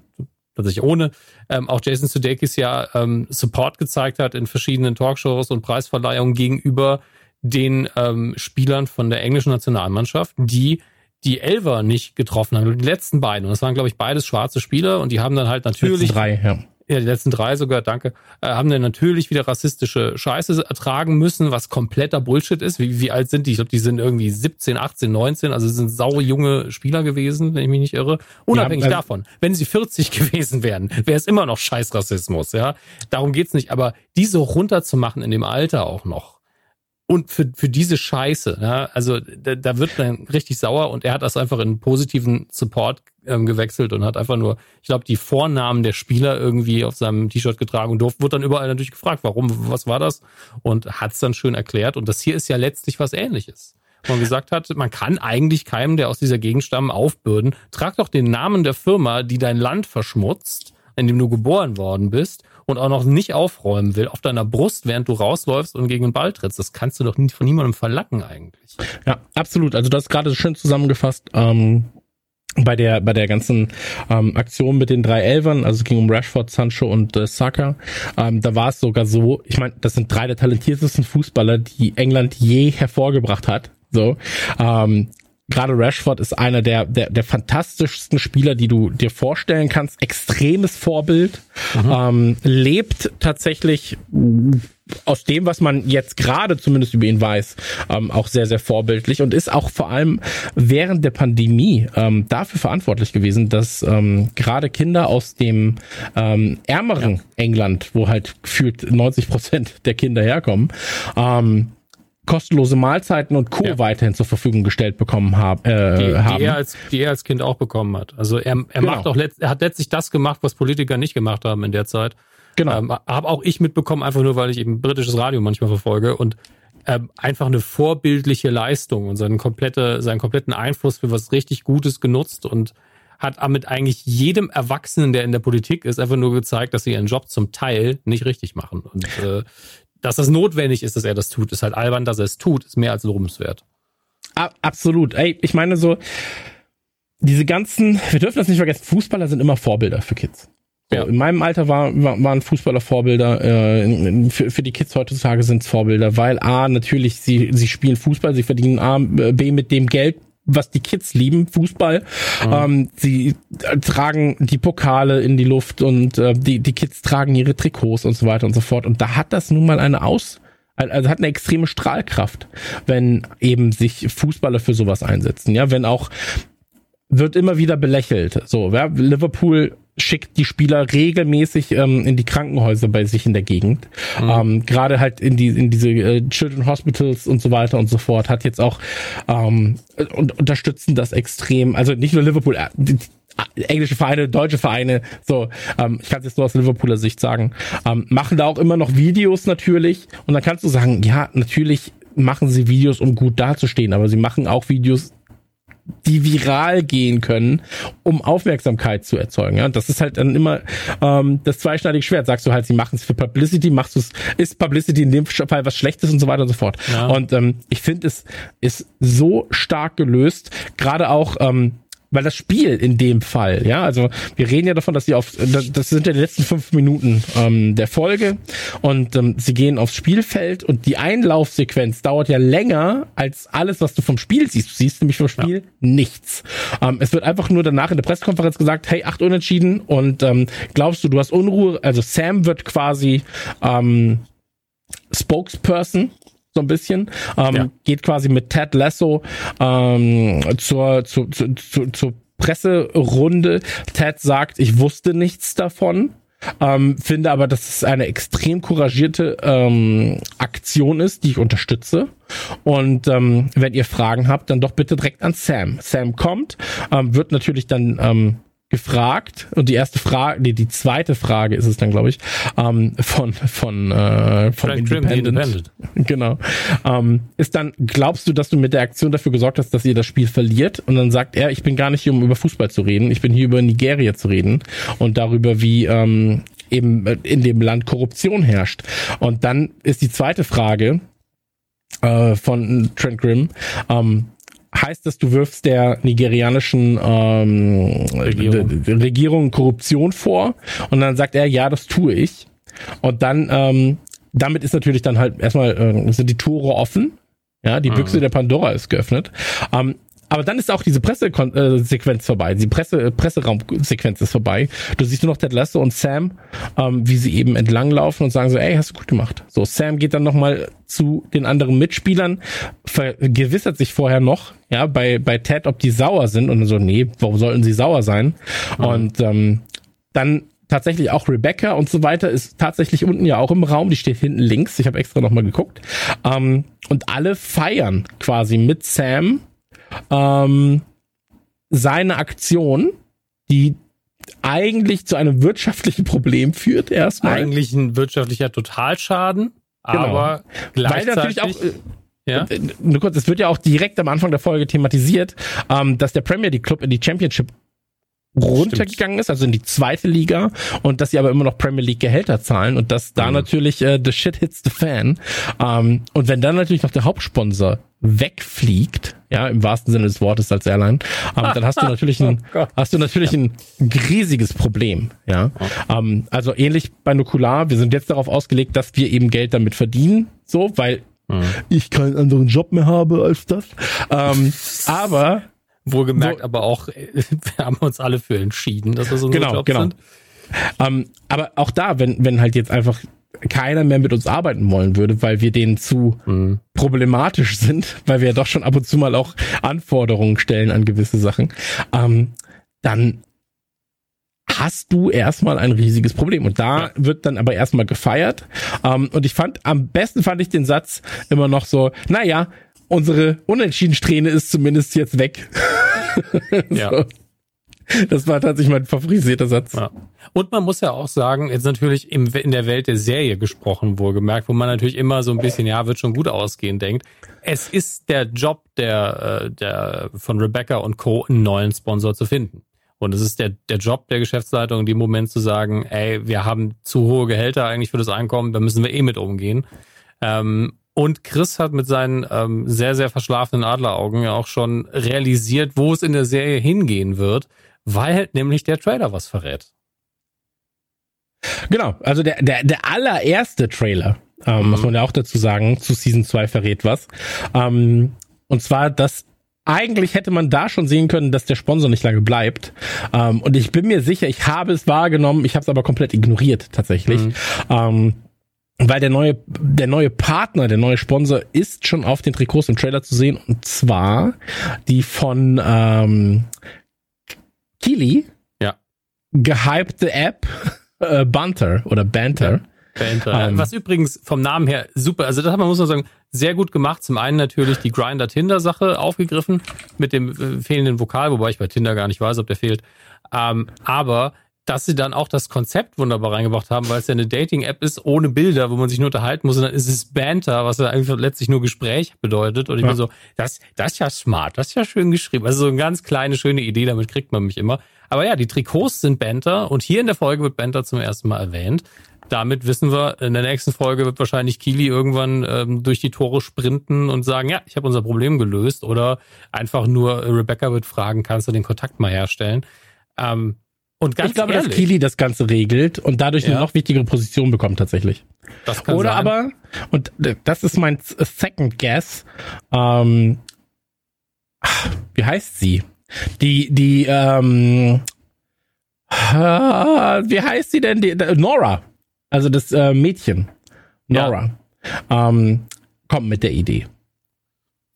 tatsächlich ohne, ähm, auch Jason Sudeikis ja ähm, Support gezeigt hat in verschiedenen Talkshows und Preisverleihungen gegenüber den ähm, Spielern von der englischen Nationalmannschaft, die die Elver nicht getroffen haben, die letzten beiden. Und das waren, glaube ich, beides schwarze Spieler und die haben dann halt natürlich. Drei, ja. Ja, die letzten drei sogar, danke, äh, haben dann natürlich wieder rassistische Scheiße ertragen müssen, was kompletter Bullshit ist. Wie, wie alt sind die? Ich glaube, die sind irgendwie 17, 18, 19, also sind saure junge Spieler gewesen, wenn ich mich nicht irre. Unabhängig ja, also davon, wenn sie 40 gewesen wären, wäre es immer noch Scheißrassismus, ja. Darum geht's nicht. Aber die so runterzumachen in dem Alter auch noch, und für, für diese Scheiße, ja, also da, da wird man richtig sauer und er hat das einfach in positiven Support ähm, gewechselt und hat einfach nur, ich glaube, die Vornamen der Spieler irgendwie auf seinem T-Shirt getragen und durfte, wurde dann überall natürlich gefragt, warum, was war das? Und hat es dann schön erklärt. Und das hier ist ja letztlich was ähnliches. Wo man gesagt hat, man kann eigentlich keinem, der aus dieser Gegend stammen, aufbürden. Trag doch den Namen der Firma, die dein Land verschmutzt, in dem du geboren worden bist und auch noch nicht aufräumen will, auf deiner Brust, während du rausläufst und gegen den Ball trittst. Das kannst du doch nie von niemandem verlacken eigentlich. Ja, absolut. Also das ist gerade schön zusammengefasst. Ähm bei der bei der ganzen ähm, Aktion mit den drei Elvern, also es ging um Rashford, Sancho und äh, Saka, ähm, da war es sogar so, ich meine, das sind drei der talentiertesten Fußballer, die England je hervorgebracht hat. So, ähm, gerade Rashford ist einer der, der, der fantastischsten Spieler, die du dir vorstellen kannst. Extremes Vorbild. Mhm. Ähm, lebt tatsächlich aus dem, was man jetzt gerade zumindest über ihn weiß, ähm, auch sehr, sehr vorbildlich und ist auch vor allem während der Pandemie ähm, dafür verantwortlich gewesen, dass ähm, gerade Kinder aus dem ähm, ärmeren ja. England, wo halt gefühlt 90 Prozent der Kinder herkommen, ähm, kostenlose Mahlzeiten und Co. Ja. weiterhin zur Verfügung gestellt bekommen hab, äh, die, haben. Die er, als, die er als Kind auch bekommen hat. Also er, er genau. macht auch letzt, er hat letztlich das gemacht, was Politiker nicht gemacht haben in der Zeit. Genau. Ähm, habe auch ich mitbekommen, einfach nur, weil ich eben britisches Radio manchmal verfolge und ähm, einfach eine vorbildliche Leistung und seinen komplette, seinen kompletten Einfluss für was richtig Gutes genutzt und hat damit eigentlich jedem Erwachsenen, der in der Politik ist, einfach nur gezeigt, dass sie ihren Job zum Teil nicht richtig machen. Und äh, dass das notwendig ist, dass er das tut, ist halt albern, dass er es tut, ist mehr als lobenswert. Absolut. Ey, ich meine so, diese ganzen, wir dürfen das nicht vergessen, Fußballer sind immer Vorbilder für Kids. Ja. In meinem Alter war, war, waren Fußballer Vorbilder, äh, für, für die Kids heutzutage sind es Vorbilder, weil A, natürlich, sie, sie spielen Fußball, sie verdienen A, B mit dem Geld, was die Kids lieben, Fußball. Mhm. Ähm, sie tragen die Pokale in die Luft und äh, die, die Kids tragen ihre Trikots und so weiter und so fort. Und da hat das nun mal eine Aus, also hat eine extreme Strahlkraft, wenn eben sich Fußballer für sowas einsetzen. Ja, wenn auch wird immer wieder belächelt. So, ja, Liverpool schickt die Spieler regelmäßig ähm, in die Krankenhäuser bei sich in der Gegend. Mhm. Ähm, Gerade halt in die in diese äh, Children Hospitals und so weiter und so fort. Hat jetzt auch ähm, und unterstützen das extrem. Also nicht nur Liverpool, äh, die, äh, englische Vereine, deutsche Vereine, so, ähm, ich kann es jetzt nur aus Liverpooler Sicht sagen, ähm, machen da auch immer noch Videos natürlich. Und dann kannst du sagen, ja, natürlich machen sie Videos, um gut dazustehen, aber sie machen auch Videos, die viral gehen können, um Aufmerksamkeit zu erzeugen. Ja, das ist halt dann immer ähm, das zweischneidige Schwert. Sagst du halt, sie machen es für Publicity, machst du es, ist Publicity in dem Fall was Schlechtes und so weiter und so fort. Ja. Und ähm, ich finde, es ist so stark gelöst, gerade auch ähm, weil das Spiel in dem Fall, ja, also wir reden ja davon, dass sie auf, das sind ja die letzten fünf Minuten ähm, der Folge und ähm, sie gehen aufs Spielfeld und die Einlaufsequenz dauert ja länger als alles, was du vom Spiel siehst. Du siehst nämlich vom Spiel ja. nichts. Ähm, es wird einfach nur danach in der Pressekonferenz gesagt, hey, acht Unentschieden und ähm, glaubst du, du hast Unruhe? Also Sam wird quasi ähm, Spokesperson so ein bisschen. Ähm, ja. Geht quasi mit Ted Lasso ähm, zur, zur, zur, zur Presserunde. Ted sagt, ich wusste nichts davon. Ähm, finde aber, dass es eine extrem couragierte ähm, Aktion ist, die ich unterstütze. Und ähm, wenn ihr Fragen habt, dann doch bitte direkt an Sam. Sam kommt, ähm, wird natürlich dann ähm, gefragt und die erste Frage, nee, die zweite Frage ist es dann, glaube ich, ähm, von von äh, von Independent. Independent. Genau. Ähm, ist dann, glaubst du, dass du mit der Aktion dafür gesorgt hast, dass ihr das Spiel verliert? Und dann sagt er, ich bin gar nicht hier, um über Fußball zu reden, ich bin hier über Nigeria zu reden und darüber, wie ähm, eben in dem Land Korruption herrscht. Und dann ist die zweite Frage äh, von Trent Grimm, ähm, heißt das, du wirfst der nigerianischen ähm, Regierung. Regierung Korruption vor und dann sagt er, ja, das tue ich. Und dann, ähm, damit ist natürlich dann halt erstmal, äh, sind die Tore offen. Ja, die Büchse mhm. der Pandora ist geöffnet. Ähm, aber dann ist auch diese Pressesequenz vorbei, die Presse Presseraumsequenz ist vorbei. Du siehst nur noch Ted Lasso und Sam, ähm, wie sie eben entlanglaufen und sagen so, ey, hast du gut gemacht. So, Sam geht dann nochmal zu den anderen Mitspielern, vergewissert sich vorher noch, ja, bei, bei Ted, ob die sauer sind und so, nee, warum sollten sie sauer sein? Mhm. Und ähm, dann tatsächlich auch Rebecca und so weiter ist tatsächlich unten ja auch im Raum. Die steht hinten links. Ich habe extra nochmal geguckt. Ähm, und alle feiern quasi mit Sam ähm, seine Aktion, die eigentlich zu einem wirtschaftlichen Problem führt erstmal. Eigentlich ein wirtschaftlicher Totalschaden, genau. aber gleichzeitig... Weil natürlich auch, äh, ja. Äh, nur kurz, es wird ja auch direkt am Anfang der Folge thematisiert, ähm, dass der Premier League Club in die Championship runtergegangen ist, also in die zweite Liga und dass sie aber immer noch Premier League Gehälter zahlen und dass da mhm. natürlich äh, the shit hits the fan ähm, und wenn dann natürlich noch der Hauptsponsor wegfliegt, ja im wahrsten Sinne des Wortes als Airline, ähm, dann hast du natürlich ein oh hast du natürlich ein riesiges Problem, ja oh. ähm, also ähnlich bei Nukular, wir sind jetzt darauf ausgelegt, dass wir eben Geld damit verdienen, so weil mhm. ich keinen anderen Job mehr habe als das, ähm, aber Wohlgemerkt, so, aber auch, wir haben uns alle für entschieden, dass das unsere genau, Jobs genau. sind. Ähm, aber auch da, wenn, wenn halt jetzt einfach keiner mehr mit uns arbeiten wollen würde, weil wir denen zu mhm. problematisch sind, weil wir ja doch schon ab und zu mal auch Anforderungen stellen an gewisse Sachen, ähm, dann hast du erstmal ein riesiges Problem. Und da ja. wird dann aber erstmal gefeiert. Ähm, und ich fand, am besten fand ich den Satz immer noch so, naja, unsere Unentschieden-Strähne ist zumindest jetzt weg. ja. so. Das war tatsächlich mein favorisierter Satz. Ja. Und man muss ja auch sagen, jetzt natürlich im, in der Welt der Serie gesprochen, wohlgemerkt, wo man natürlich immer so ein bisschen, ja, wird schon gut ausgehen, denkt. Es ist der Job der, äh, der von Rebecca und Co. einen neuen Sponsor zu finden. Und es ist der, der Job der Geschäftsleitung in dem Moment zu sagen, ey, wir haben zu hohe Gehälter eigentlich für das Einkommen, da müssen wir eh mit umgehen. Ähm, und Chris hat mit seinen ähm, sehr, sehr verschlafenen Adleraugen ja auch schon realisiert, wo es in der Serie hingehen wird, weil nämlich der Trailer was verrät. Genau, also der, der, der allererste Trailer, ähm, mhm. muss man ja auch dazu sagen, zu Season 2 verrät was. Ähm, und zwar, dass eigentlich hätte man da schon sehen können, dass der Sponsor nicht lange bleibt. Ähm, und ich bin mir sicher, ich habe es wahrgenommen, ich habe es aber komplett ignoriert tatsächlich. Mhm. Ähm, weil der neue, der neue Partner, der neue Sponsor ist schon auf den Trikots im Trailer zu sehen und zwar die von ähm, Kili ja. gehypte App äh, Bunter oder Banter. Banter. Ähm, Was übrigens vom Namen her super, also das hat man muss man sagen, sehr gut gemacht. Zum einen natürlich die Grinder-Tinder-Sache aufgegriffen mit dem äh, fehlenden Vokal, wobei ich bei Tinder gar nicht weiß, ob der fehlt. Ähm, aber dass sie dann auch das Konzept wunderbar reingebracht haben, weil es ja eine Dating-App ist ohne Bilder, wo man sich nur unterhalten muss. Und dann ist es Banter, was ja eigentlich letztlich nur Gespräch bedeutet. Und ich ja. bin so, das, das ist ja smart, das ist ja schön geschrieben. Also so eine ganz kleine, schöne Idee, damit kriegt man mich immer. Aber ja, die Trikots sind Banter und hier in der Folge wird Banter zum ersten Mal erwähnt. Damit wissen wir, in der nächsten Folge wird wahrscheinlich Kili irgendwann ähm, durch die Tore sprinten und sagen, ja, ich habe unser Problem gelöst. Oder einfach nur Rebecca wird fragen, kannst du den Kontakt mal herstellen? Ähm, und ganz ich glaube, ehrlich, dass Kili das Ganze regelt und dadurch ja. eine noch wichtigere Position bekommt tatsächlich. Das kann Oder sein. aber, und das ist mein Second Guess, ähm, wie heißt sie? Die, die, ähm, wie heißt sie denn? Die, Nora. Also das äh, Mädchen. Nora. Ja. Ähm, kommt mit der Idee.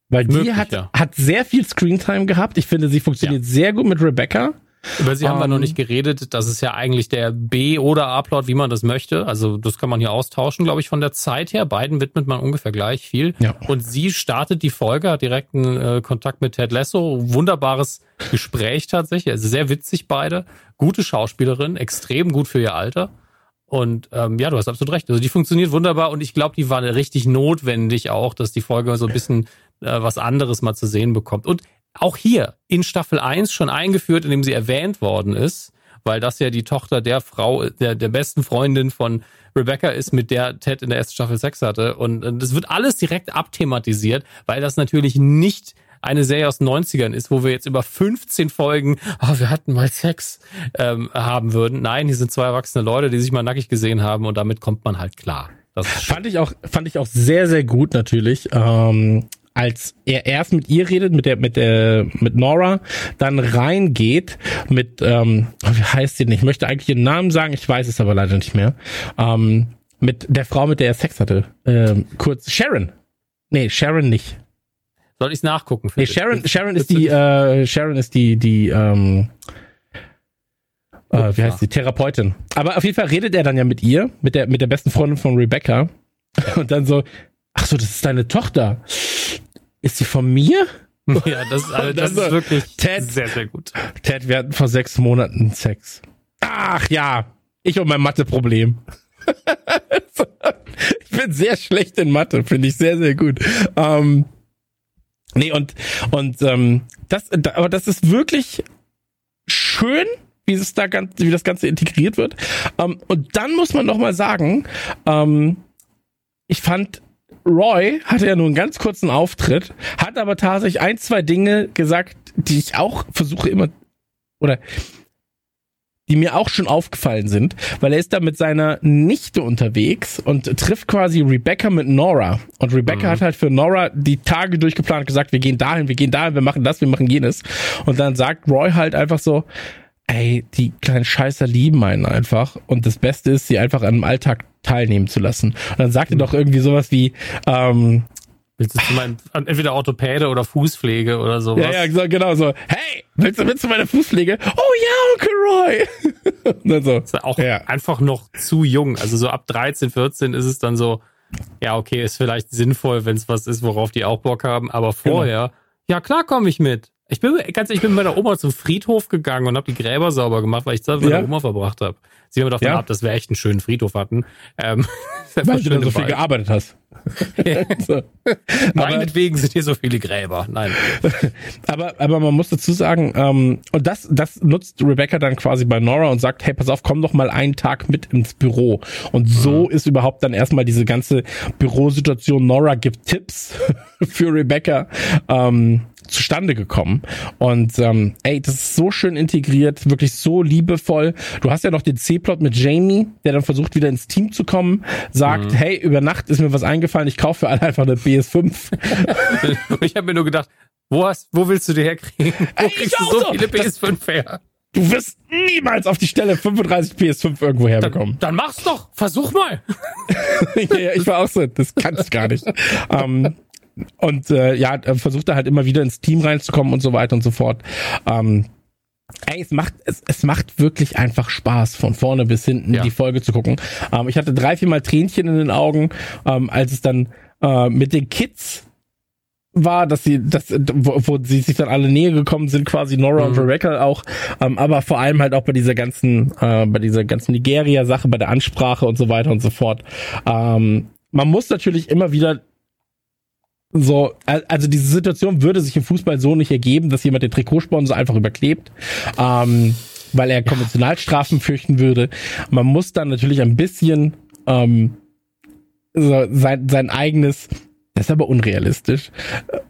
Weil die Möglich, hat, ja. hat sehr viel Screentime gehabt. Ich finde, sie funktioniert ja. sehr gut mit Rebecca. Über sie haben wir noch ähm, nicht geredet. Das ist ja eigentlich der B- oder A-Plot, wie man das möchte. Also das kann man hier austauschen, glaube ich, von der Zeit her. Beiden widmet man ungefähr gleich viel. Ja. Und sie startet die Folge, hat direkten äh, Kontakt mit Ted Lasso. Wunderbares Gespräch tatsächlich. Also sehr witzig beide. Gute Schauspielerin, extrem gut für ihr Alter. Und ähm, ja, du hast absolut recht. Also die funktioniert wunderbar und ich glaube, die war richtig notwendig auch, dass die Folge so ein bisschen äh, was anderes mal zu sehen bekommt. Und auch hier in Staffel 1 schon eingeführt, indem sie erwähnt worden ist, weil das ja die Tochter der Frau, der, der besten Freundin von Rebecca ist, mit der Ted in der ersten Staffel Sex hatte. Und das wird alles direkt abthematisiert, weil das natürlich nicht eine Serie aus den 90ern ist, wo wir jetzt über 15 Folgen, oh, wir hatten mal Sex, ähm, haben würden. Nein, hier sind zwei erwachsene Leute, die sich mal nackig gesehen haben und damit kommt man halt klar. Das fand ich auch, fand ich auch sehr, sehr gut natürlich. Ähm, als er erst mit ihr redet, mit der, mit der, mit Nora, dann reingeht mit, ähm, wie heißt sie denn? Ich möchte eigentlich ihren Namen sagen, ich weiß es aber leider nicht mehr. Ähm, mit der Frau, mit der er Sex hatte. Ähm, kurz, Sharon. Nee, Sharon nicht. Soll ich es nachgucken? Nee, Sharon, Sharon ist die, äh, Sharon ist die, die, ähm, äh, wie heißt die, Therapeutin. Aber auf jeden Fall redet er dann ja mit ihr, mit der, mit der besten Freundin von Rebecca. Und dann so, ach so, das ist deine Tochter. Ist sie von mir? Ja, das, also, das ist wirklich Ted, sehr, sehr gut. Ted, wir hatten vor sechs Monaten Sex. Ach ja, ich und mein Mathe-Problem. ich bin sehr schlecht in Mathe, finde ich sehr, sehr gut. Ähm, nee, und, und ähm, das, aber das ist wirklich schön, wie es da ganz, wie das Ganze integriert wird. Ähm, und dann muss man noch mal sagen, ähm, ich fand Roy hatte ja nur einen ganz kurzen Auftritt, hat aber tatsächlich ein, zwei Dinge gesagt, die ich auch versuche immer, oder die mir auch schon aufgefallen sind, weil er ist da mit seiner Nichte unterwegs und trifft quasi Rebecca mit Nora. Und Rebecca mhm. hat halt für Nora die Tage durchgeplant gesagt, wir gehen dahin, wir gehen dahin, wir machen das, wir machen jenes. Und dann sagt Roy halt einfach so, ey, die kleinen Scheißer lieben einen einfach. Und das Beste ist, sie einfach an dem Alltag teilnehmen zu lassen. Und dann sagt er doch irgendwie sowas wie, ähm, Willst du zu meinem, entweder Orthopäde oder Fußpflege oder sowas? Ja, ja, so, genau so. Hey, willst du, willst du meine Fußpflege? Oh ja, Onkel Roy. und dann so. Das ist auch ja. einfach noch zu jung. Also so ab 13, 14 ist es dann so, ja, okay, ist vielleicht sinnvoll, wenn es was ist, worauf die auch Bock haben. Aber genau. vorher, genau. ja klar komme ich mit. Ich bin ganz ich bin mit meiner Oma zum Friedhof gegangen und habe die Gräber sauber gemacht, weil ich Zeit mit ja. meiner Oma verbracht habe. Sie haben davon ja. ab, dass wir echt einen schönen Friedhof hatten. Ähm, weil du so viel gearbeitet hast. so. Meinetwegen sind hier so viele Gräber. Nein. aber, aber man muss dazu sagen, ähm, und das, das nutzt Rebecca dann quasi bei Nora und sagt, hey, pass auf, komm doch mal einen Tag mit ins Büro. Und so mhm. ist überhaupt dann erstmal diese ganze Bürosituation. Nora gibt Tipps für Rebecca. Ähm, zustande gekommen. Und ähm, ey, das ist so schön integriert, wirklich so liebevoll. Du hast ja noch den C-Plot mit Jamie, der dann versucht, wieder ins Team zu kommen, sagt, mhm. hey, über Nacht ist mir was eingefallen, ich kaufe für alle einfach eine PS5. ich habe mir nur gedacht, wo hast, wo willst du die herkriegen? Wo ey, kriegst du so, so viele PS5 her? Du wirst niemals auf die Stelle 35 PS5 irgendwo herbekommen. Dann, dann mach's doch. Versuch mal. ja, ich war auch so, das kann ich gar nicht. ähm, und äh, ja, versucht er halt immer wieder ins Team reinzukommen und so weiter und so fort. Ähm, Ey, es macht, es, es macht wirklich einfach Spaß, von vorne bis hinten ja. die Folge zu gucken. Ähm, ich hatte drei, vier Mal Tränchen in den Augen, ähm, als es dann äh, mit den Kids war, dass sie, dass, wo, wo sie sich dann alle näher gekommen sind, quasi Nora mhm. und Rebecca auch, ähm, aber vor allem halt auch bei dieser ganzen, äh, bei dieser ganzen Nigeria-Sache, bei der Ansprache und so weiter und so fort. Ähm, man muss natürlich immer wieder so, also diese Situation würde sich im Fußball so nicht ergeben, dass jemand den Trikotsponsor einfach überklebt, ähm, weil er Konventionalstrafen fürchten würde. Man muss dann natürlich ein bisschen ähm, so sein, sein eigenes das ist aber unrealistisch.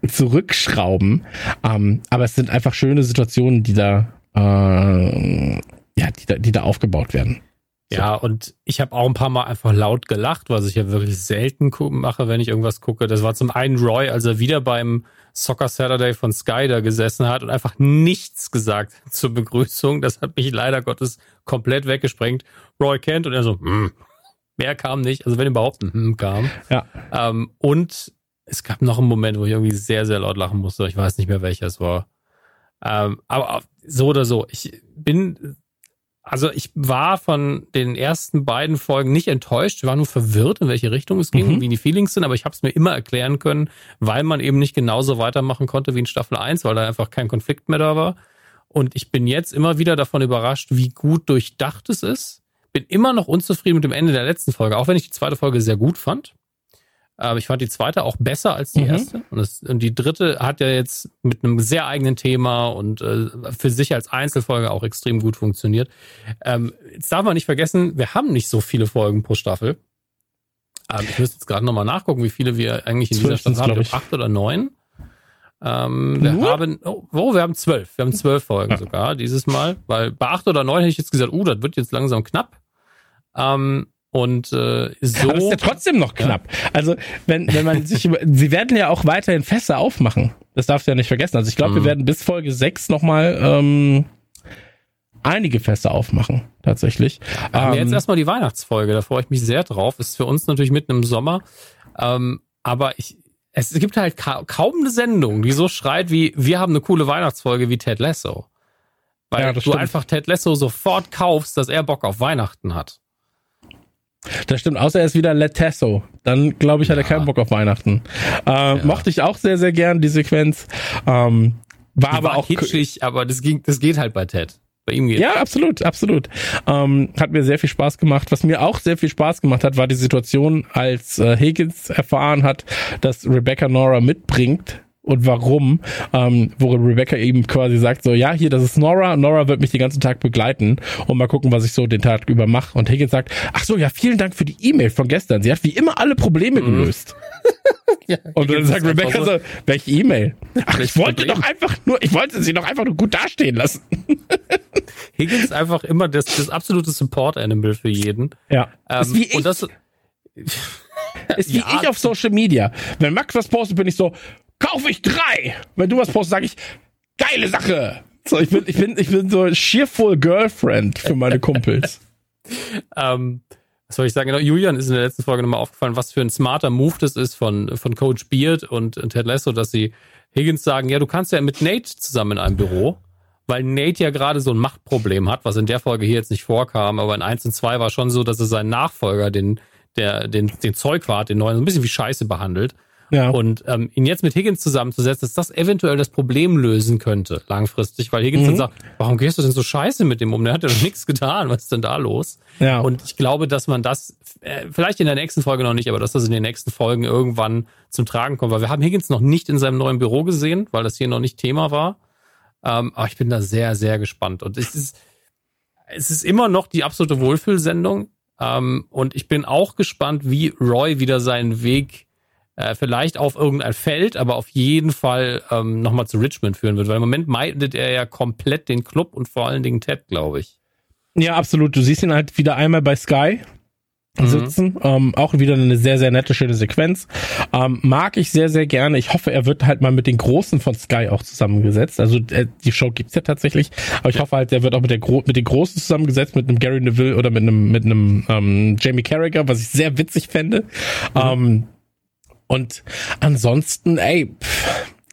Äh, zurückschrauben. Ähm, aber es sind einfach schöne Situationen, die da, äh, ja, die da, die da aufgebaut werden. So. Ja, und ich habe auch ein paar Mal einfach laut gelacht, was ich ja wirklich selten mache, wenn ich irgendwas gucke. Das war zum einen Roy, als er wieder beim Soccer Saturday von Sky da gesessen hat und einfach nichts gesagt zur Begrüßung. Das hat mich leider Gottes komplett weggesprengt. Roy kennt und er so, hm, mehr kam nicht. Also wenn überhaupt ein hm kam. Ja. Ähm, und es gab noch einen Moment, wo ich irgendwie sehr, sehr laut lachen musste. Ich weiß nicht mehr, welcher es war. Ähm, aber so oder so, ich bin, also ich war von den ersten beiden Folgen nicht enttäuscht, war nur verwirrt, in welche Richtung es ging mhm. und wie die Feelings sind, aber ich habe es mir immer erklären können, weil man eben nicht genauso weitermachen konnte wie in Staffel 1, weil da einfach kein Konflikt mehr da war. Und ich bin jetzt immer wieder davon überrascht, wie gut durchdacht es ist. Bin immer noch unzufrieden mit dem Ende der letzten Folge, auch wenn ich die zweite Folge sehr gut fand. Aber ich fand die zweite auch besser als die mhm. erste. Und, das, und, die dritte hat ja jetzt mit einem sehr eigenen Thema und äh, für sich als Einzelfolge auch extrem gut funktioniert. Ähm, jetzt darf man nicht vergessen, wir haben nicht so viele Folgen pro Staffel. Ähm, ich müsste jetzt gerade nochmal nachgucken, wie viele wir eigentlich in dieser Staffel haben. Acht oder neun. Ähm, wir haben, oh, oh, wir haben zwölf. Wir haben zwölf Folgen ja. sogar dieses Mal. Weil bei acht oder neun hätte ich jetzt gesagt, uh, das wird jetzt langsam knapp. Ähm, und äh, so. Aber ist ja trotzdem noch knapp. Ja. Also, wenn, wenn man sich über. sie werden ja auch weiterhin Fässer aufmachen. Das darfst du ja nicht vergessen. Also ich glaube, mhm. wir werden bis Folge 6 nochmal ähm, einige Fässer aufmachen, tatsächlich. Ähm, jetzt erstmal die Weihnachtsfolge, da freue ich mich sehr drauf. Ist für uns natürlich mitten im Sommer. Ähm, aber ich, es gibt halt ka kaum eine Sendung, die so schreit wie, wir haben eine coole Weihnachtsfolge wie Ted Lasso. Weil ja, du stimmt. einfach Ted Lasso sofort kaufst, dass er Bock auf Weihnachten hat. Das stimmt, außer er ist wieder Letesso. Dann, glaube ich, hat ja. er keinen Bock auf Weihnachten. Äh, ja. Mochte ich auch sehr, sehr gern, die Sequenz. Ähm, war die aber war auch kitschig, aber das ging, das geht halt bei Ted. Bei ihm geht. Ja, absolut, absolut. Ähm, hat mir sehr viel Spaß gemacht. Was mir auch sehr viel Spaß gemacht hat, war die Situation, als äh, Higgins erfahren hat, dass Rebecca Nora mitbringt und warum, ähm, wo Rebecca eben quasi sagt, so, ja, hier, das ist Nora, Nora wird mich den ganzen Tag begleiten und mal gucken, was ich so den Tag über mache. Und Higgins sagt, ach so, ja, vielen Dank für die E-Mail von gestern. Sie hat wie immer alle Probleme mhm. gelöst. ja, und dann sagt Rebecca so, welche E-Mail? Ach, ich wollte Problem. doch einfach nur, ich wollte sie doch einfach nur gut dastehen lassen. Higgins einfach immer das, das absolute Support-Animal für jeden. Ja. Ähm, ist wie ich. Und das, ist wie ja. ich auf Social Media. Wenn Max was postet, bin ich so, kaufe ich drei. Wenn du was postest, sage ich, geile Sache. So, ich bin, ich bin, ich bin so cheerful Girlfriend für meine Kumpels. ähm, was soll ich sagen? Genau, Julian ist in der letzten Folge nochmal aufgefallen, was für ein smarter Move das ist von, von Coach Beard und Ted Lasso, dass sie Higgins sagen, ja, du kannst ja mit Nate zusammen in einem Büro, weil Nate ja gerade so ein Machtproblem hat, was in der Folge hier jetzt nicht vorkam, aber in 1 und 2 war schon so, dass er seinen Nachfolger, den, der, den, den Zeugwart, den neuen, so ein bisschen wie Scheiße behandelt. Ja. Und ähm, ihn jetzt mit Higgins zusammenzusetzen, dass das eventuell das Problem lösen könnte, langfristig, weil Higgins mhm. dann sagt, warum gehst du denn so scheiße mit dem um? Der hat ja doch nichts getan, was ist denn da los? Ja. Und ich glaube, dass man das, äh, vielleicht in der nächsten Folge noch nicht, aber dass das in den nächsten Folgen irgendwann zum Tragen kommt, weil wir haben Higgins noch nicht in seinem neuen Büro gesehen, weil das hier noch nicht Thema war. Ähm, aber ich bin da sehr, sehr gespannt. Und es ist, es ist immer noch die absolute Wohlfühlsendung. Ähm, und ich bin auch gespannt, wie Roy wieder seinen Weg äh, vielleicht auf irgendein Feld, aber auf jeden Fall ähm, nochmal zu Richmond führen wird, weil im Moment meidet er ja komplett den Club und vor allen Dingen Ted, glaube ich. Ja, absolut. Du siehst ihn halt wieder einmal bei Sky mhm. sitzen. Mhm. Ähm, auch wieder eine sehr, sehr nette, schöne Sequenz. Ähm, mag ich sehr, sehr gerne. Ich hoffe, er wird halt mal mit den Großen von Sky auch zusammengesetzt. Also äh, die Show gibt's ja tatsächlich. Aber ich hoffe halt, er wird auch mit, der Gro mit den Großen zusammengesetzt, mit einem Gary Neville oder mit einem, mit einem ähm, Jamie Carragher, was ich sehr witzig fände. Mhm. Ähm, und ansonsten, ey,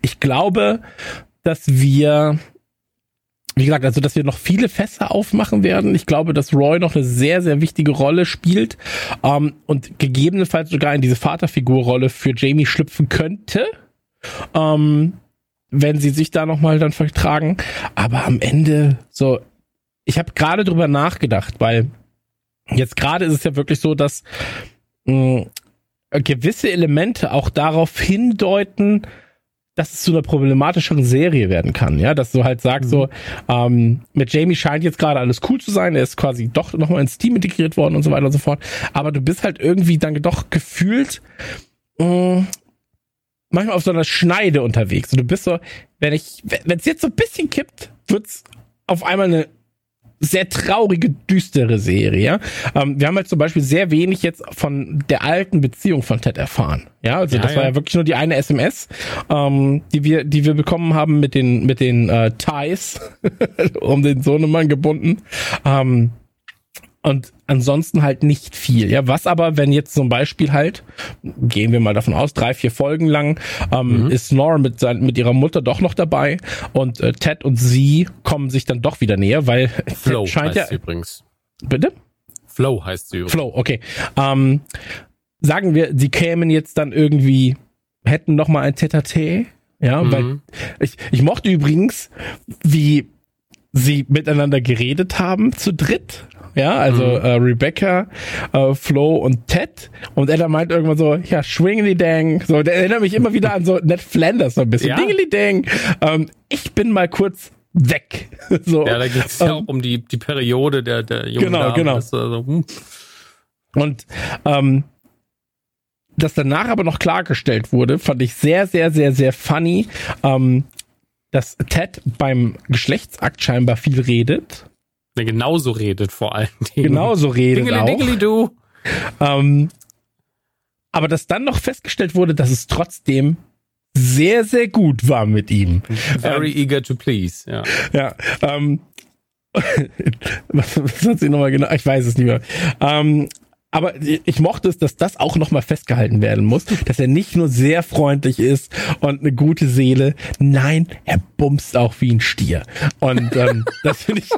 ich glaube, dass wir, wie gesagt, also dass wir noch viele Fässer aufmachen werden. Ich glaube, dass Roy noch eine sehr, sehr wichtige Rolle spielt ähm, und gegebenenfalls sogar in diese Vaterfigurrolle für Jamie schlüpfen könnte. ähm, wenn sie sich da nochmal dann vertragen. Aber am Ende so, ich habe gerade drüber nachgedacht, weil jetzt gerade ist es ja wirklich so, dass mh, gewisse Elemente auch darauf hindeuten, dass es zu einer problematischeren Serie werden kann, ja, dass du halt sagst so, ähm, mit Jamie scheint jetzt gerade alles cool zu sein, er ist quasi doch nochmal ins Team integriert worden und so weiter und so fort, aber du bist halt irgendwie dann doch gefühlt mm, manchmal auf so einer Schneide unterwegs. Und du bist so, wenn ich, wenn es jetzt so ein bisschen kippt, wird's auf einmal eine sehr traurige, düstere Serie. Ähm, wir haben halt zum Beispiel sehr wenig jetzt von der alten Beziehung von Ted erfahren. Ja, also ja, das ja. war ja wirklich nur die eine SMS, ähm, die wir, die wir bekommen haben mit den mit den äh, Ties um den Sohnemann gebunden. Ähm, und ansonsten halt nicht viel. Ja, was aber, wenn jetzt zum Beispiel halt, gehen wir mal davon aus, drei, vier Folgen lang, ähm, mhm. ist Nora mit, sein, mit ihrer Mutter doch noch dabei und äh, Ted und sie kommen sich dann doch wieder näher, weil Flow scheint heißt ja, übrigens. Bitte? Flow heißt sie übrigens. Flow, okay. Ähm, sagen wir, sie kämen jetzt dann irgendwie, hätten noch mal ein Tete, ja, mhm. weil ich, ich mochte übrigens, wie sie miteinander geredet haben zu dritt. Ja, also mhm. äh, Rebecca, äh, Flo und Ted. Und er meint irgendwann so, ja, Schwingeli Dang. So, der erinnert mich immer wieder an so Ned Flanders so ein bisschen. Ja. Dingeli Dang. Ähm, ich bin mal kurz weg. so, ja, da geht es ja ähm, auch um die, die Periode der, der jungen Genau, Damen. genau. Das, also, hm. Und ähm, das danach aber noch klargestellt wurde, fand ich sehr, sehr, sehr, sehr funny. Ähm, dass Ted beim Geschlechtsakt scheinbar viel redet. Der genauso redet vor allen Dingen. Genauso redet Dingeli, auch. Dingeli, du. Ähm, aber dass dann noch festgestellt wurde, dass es trotzdem sehr, sehr gut war mit ihm. Very ähm, eager to please, ja. Ja, ähm, was, was hat sie nochmal genau? Ich weiß es nicht mehr. Ähm, aber ich mochte es, dass das auch nochmal festgehalten werden muss, dass er nicht nur sehr freundlich ist und eine gute Seele, nein, er bumst auch wie ein Stier. Und ähm, das finde ich,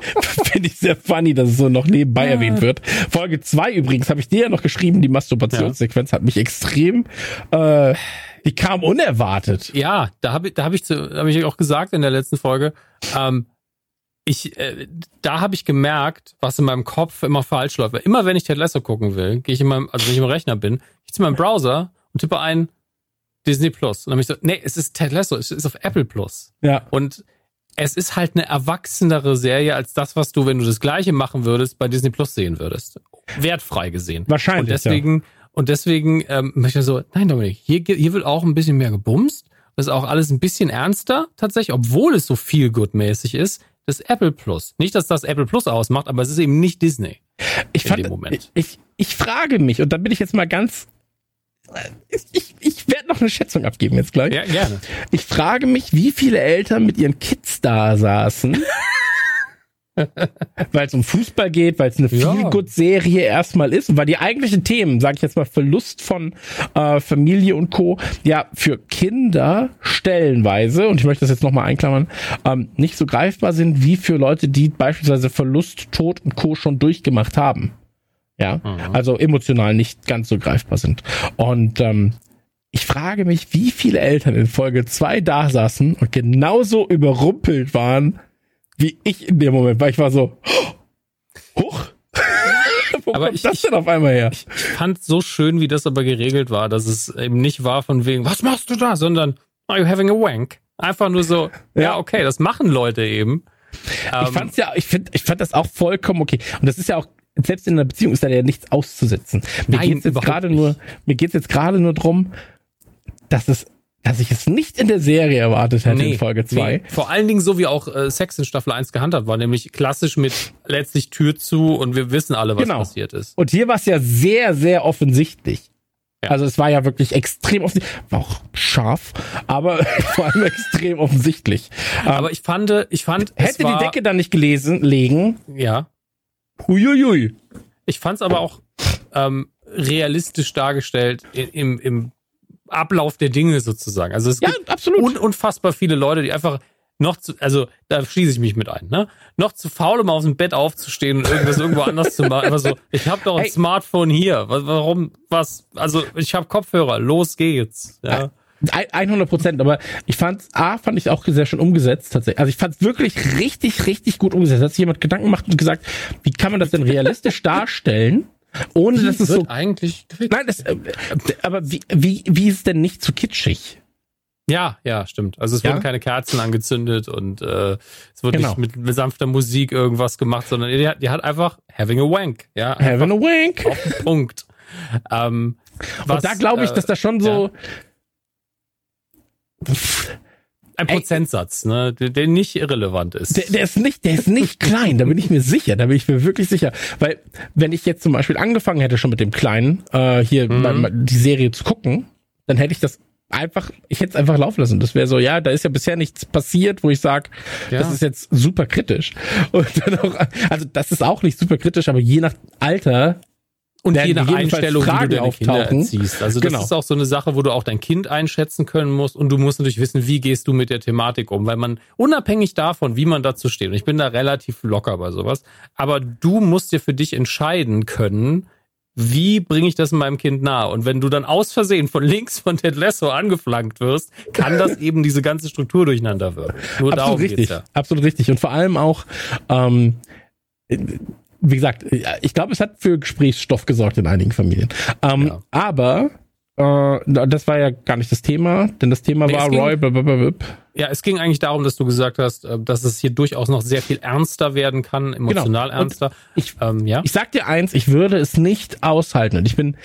finde ich sehr funny, dass es so noch nebenbei erwähnt wird. Folge zwei übrigens habe ich dir ja noch geschrieben, die Masturbationssequenz hat mich extrem äh, die kam unerwartet. Ja, da habe ich, da habe ich, hab ich auch gesagt in der letzten Folge, ähm, ich, äh, da habe ich gemerkt, was in meinem Kopf immer falsch läuft. Weil immer wenn ich Ted Lasso gucken will, gehe ich in meinem, also wenn ich im Rechner bin, ich zu meinem Browser und tippe ein Disney Plus. Und dann bin ich so, nee, es ist Ted Lasso, es ist auf Apple Plus. Ja. Und es ist halt eine erwachsenere Serie als das, was du, wenn du das Gleiche machen würdest, bei Disney Plus sehen würdest. Wertfrei gesehen. Wahrscheinlich. Und deswegen, ja. und deswegen ähm, möchte ich so, nein, Dominik, hier, hier wird auch ein bisschen mehr gebumst. Das ist auch alles ein bisschen ernster, tatsächlich, obwohl es so viel gut-mäßig ist das Apple Plus. Nicht, dass das Apple Plus ausmacht, aber es ist eben nicht Disney. Ich fand, ich, ich, ich frage mich, und da bin ich jetzt mal ganz, ich, ich werde noch eine Schätzung abgeben jetzt gleich. Ja, gerne. Ich frage mich, wie viele Eltern mit ihren Kids da saßen weil es um Fußball geht, weil es eine ja. Feel-Good-Serie erstmal ist und weil die eigentlichen Themen, sage ich jetzt mal, Verlust von äh, Familie und Co. ja für Kinder stellenweise, und ich möchte das jetzt nochmal einklammern, ähm, nicht so greifbar sind wie für Leute, die beispielsweise Verlust, Tod und Co. schon durchgemacht haben. Ja, mhm. also emotional nicht ganz so greifbar sind. Und ähm, ich frage mich, wie viele Eltern in Folge zwei da saßen und genauso überrumpelt waren wie ich in dem Moment, weil ich war so, hoch. Wo aber kommt ich, das denn auf einmal her? Ich, ich fand so schön, wie das aber geregelt war, dass es eben nicht war von wegen, was machst du da, sondern, are you having a wank? Einfach nur so, ja, ja okay, das machen Leute eben. Ich ähm, fand's ja, ich find, ich fand das auch vollkommen okay. Und das ist ja auch, selbst in einer Beziehung ist da ja nichts auszusetzen. Mir Nein, geht's jetzt gerade nur, mir geht's jetzt gerade nur drum, dass es dass ich es nicht in der Serie erwartet hätte nee, in Folge 2. Nee. Vor allen Dingen so wie auch äh, Sex in Staffel 1 gehandhabt war, nämlich klassisch mit letztlich Tür zu und wir wissen alle, was genau. passiert ist. Und hier war es ja sehr, sehr offensichtlich. Ja. Also es war ja wirklich extrem offensichtlich, war auch scharf, aber vor allem extrem offensichtlich. Aber ich fand, ich fand, hätte war, die Decke dann nicht gelesen, legen. Ja. Huiuiui. Ich fand es aber auch ähm, realistisch dargestellt im, im Ablauf der Dinge sozusagen. Also es ja, gibt absolut. Un unfassbar viele Leute, die einfach noch zu, also da schließe ich mich mit ein, ne? Noch zu faul, um aus dem Bett aufzustehen und irgendwas irgendwo anders zu machen. Einfach so, ich habe doch ein hey. Smartphone hier. Warum, was? Also ich habe Kopfhörer, los geht's. Ja. 100 Prozent, aber ich fand, A, fand ich auch sehr schön umgesetzt tatsächlich. Also ich fand es wirklich richtig, richtig gut umgesetzt. Hat sich jemand Gedanken gemacht und gesagt, wie kann man das denn realistisch darstellen? Ohne dass es so eigentlich Nein, das, äh, aber wie, wie, wie ist es denn nicht zu kitschig? Ja, ja, stimmt. Also es Ja? wurden keine Kerzen angezündet und äh, es wurde Genau. nicht mit, mit sanfter Musik irgendwas gemacht, sondern die hat, die hat einfach having a wank, ja, Having a wink. auf den Punkt. Ähm, was, Und da glaube ich, äh, dass das schon so, ein Ey. Prozentsatz, ne, der, der nicht irrelevant ist. der, der ist nicht, der ist nicht klein, da bin ich mir sicher, da bin ich mir wirklich sicher. Weil, wenn ich jetzt zum Beispiel angefangen hätte, schon mit dem Kleinen, äh, hier Mhm. mal, die Serie zu gucken, dann hätte ich das einfach, ich hätte es einfach laufen lassen. Das wäre so, ja, da ist ja bisher nichts passiert, wo ich sage, Ja. das ist jetzt super kritisch. Und dann auch, also das ist auch nicht super kritisch, aber je nach Alter und je nach Einstellung, wie du Fragen deine Kinder erziehst. Also das Genau. ist auch so eine Sache, wo du auch dein Kind einschätzen können musst und du musst natürlich wissen, wie gehst du mit der Thematik um, weil man unabhängig davon, wie man dazu steht, und ich bin da relativ locker bei sowas, aber du musst dir für dich entscheiden können, wie bringe ich das meinem Kind nahe? Und wenn du dann aus Versehen von links von Ted Lasso angeflankt wirst, kann das eben diese ganze Struktur durcheinander wirken. Nur absolut darum richtig, ja. absolut richtig. Und vor allem auch, ähm, wie gesagt, ich glaube, es hat für Gesprächsstoff gesorgt in einigen Familien. Ähm, Ja. Aber äh, das war ja gar nicht das Thema, denn das Thema Nee, war ging- Roy. Blablabla. Ja, es ging eigentlich darum, dass du gesagt hast, äh, dass es hier durchaus noch sehr viel ernster werden kann, emotional Genau. Ernster. Ich, Ähm, ja. ich sag dir eins, ich würde es nicht aushalten. Und ich bin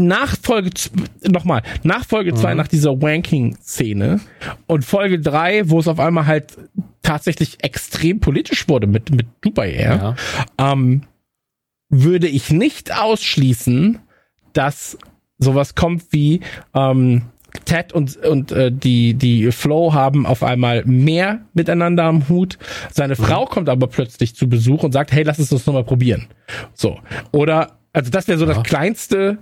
nach Folge nochmal, nach Folge zwei, Mhm. nach dieser Wanking-Szene und Folge drei, wo es auf einmal halt tatsächlich extrem politisch wurde mit, mit Dubai Air. ja. ähm, würde ich nicht ausschließen, dass sowas kommt wie ähm, Ted und, und äh, die, die Flo haben auf einmal mehr miteinander am Hut. Seine Frau kommt aber plötzlich zu Besuch und sagt, hey, lass uns das nochmal probieren. So. Oder, also das wäre so Ja. das kleinste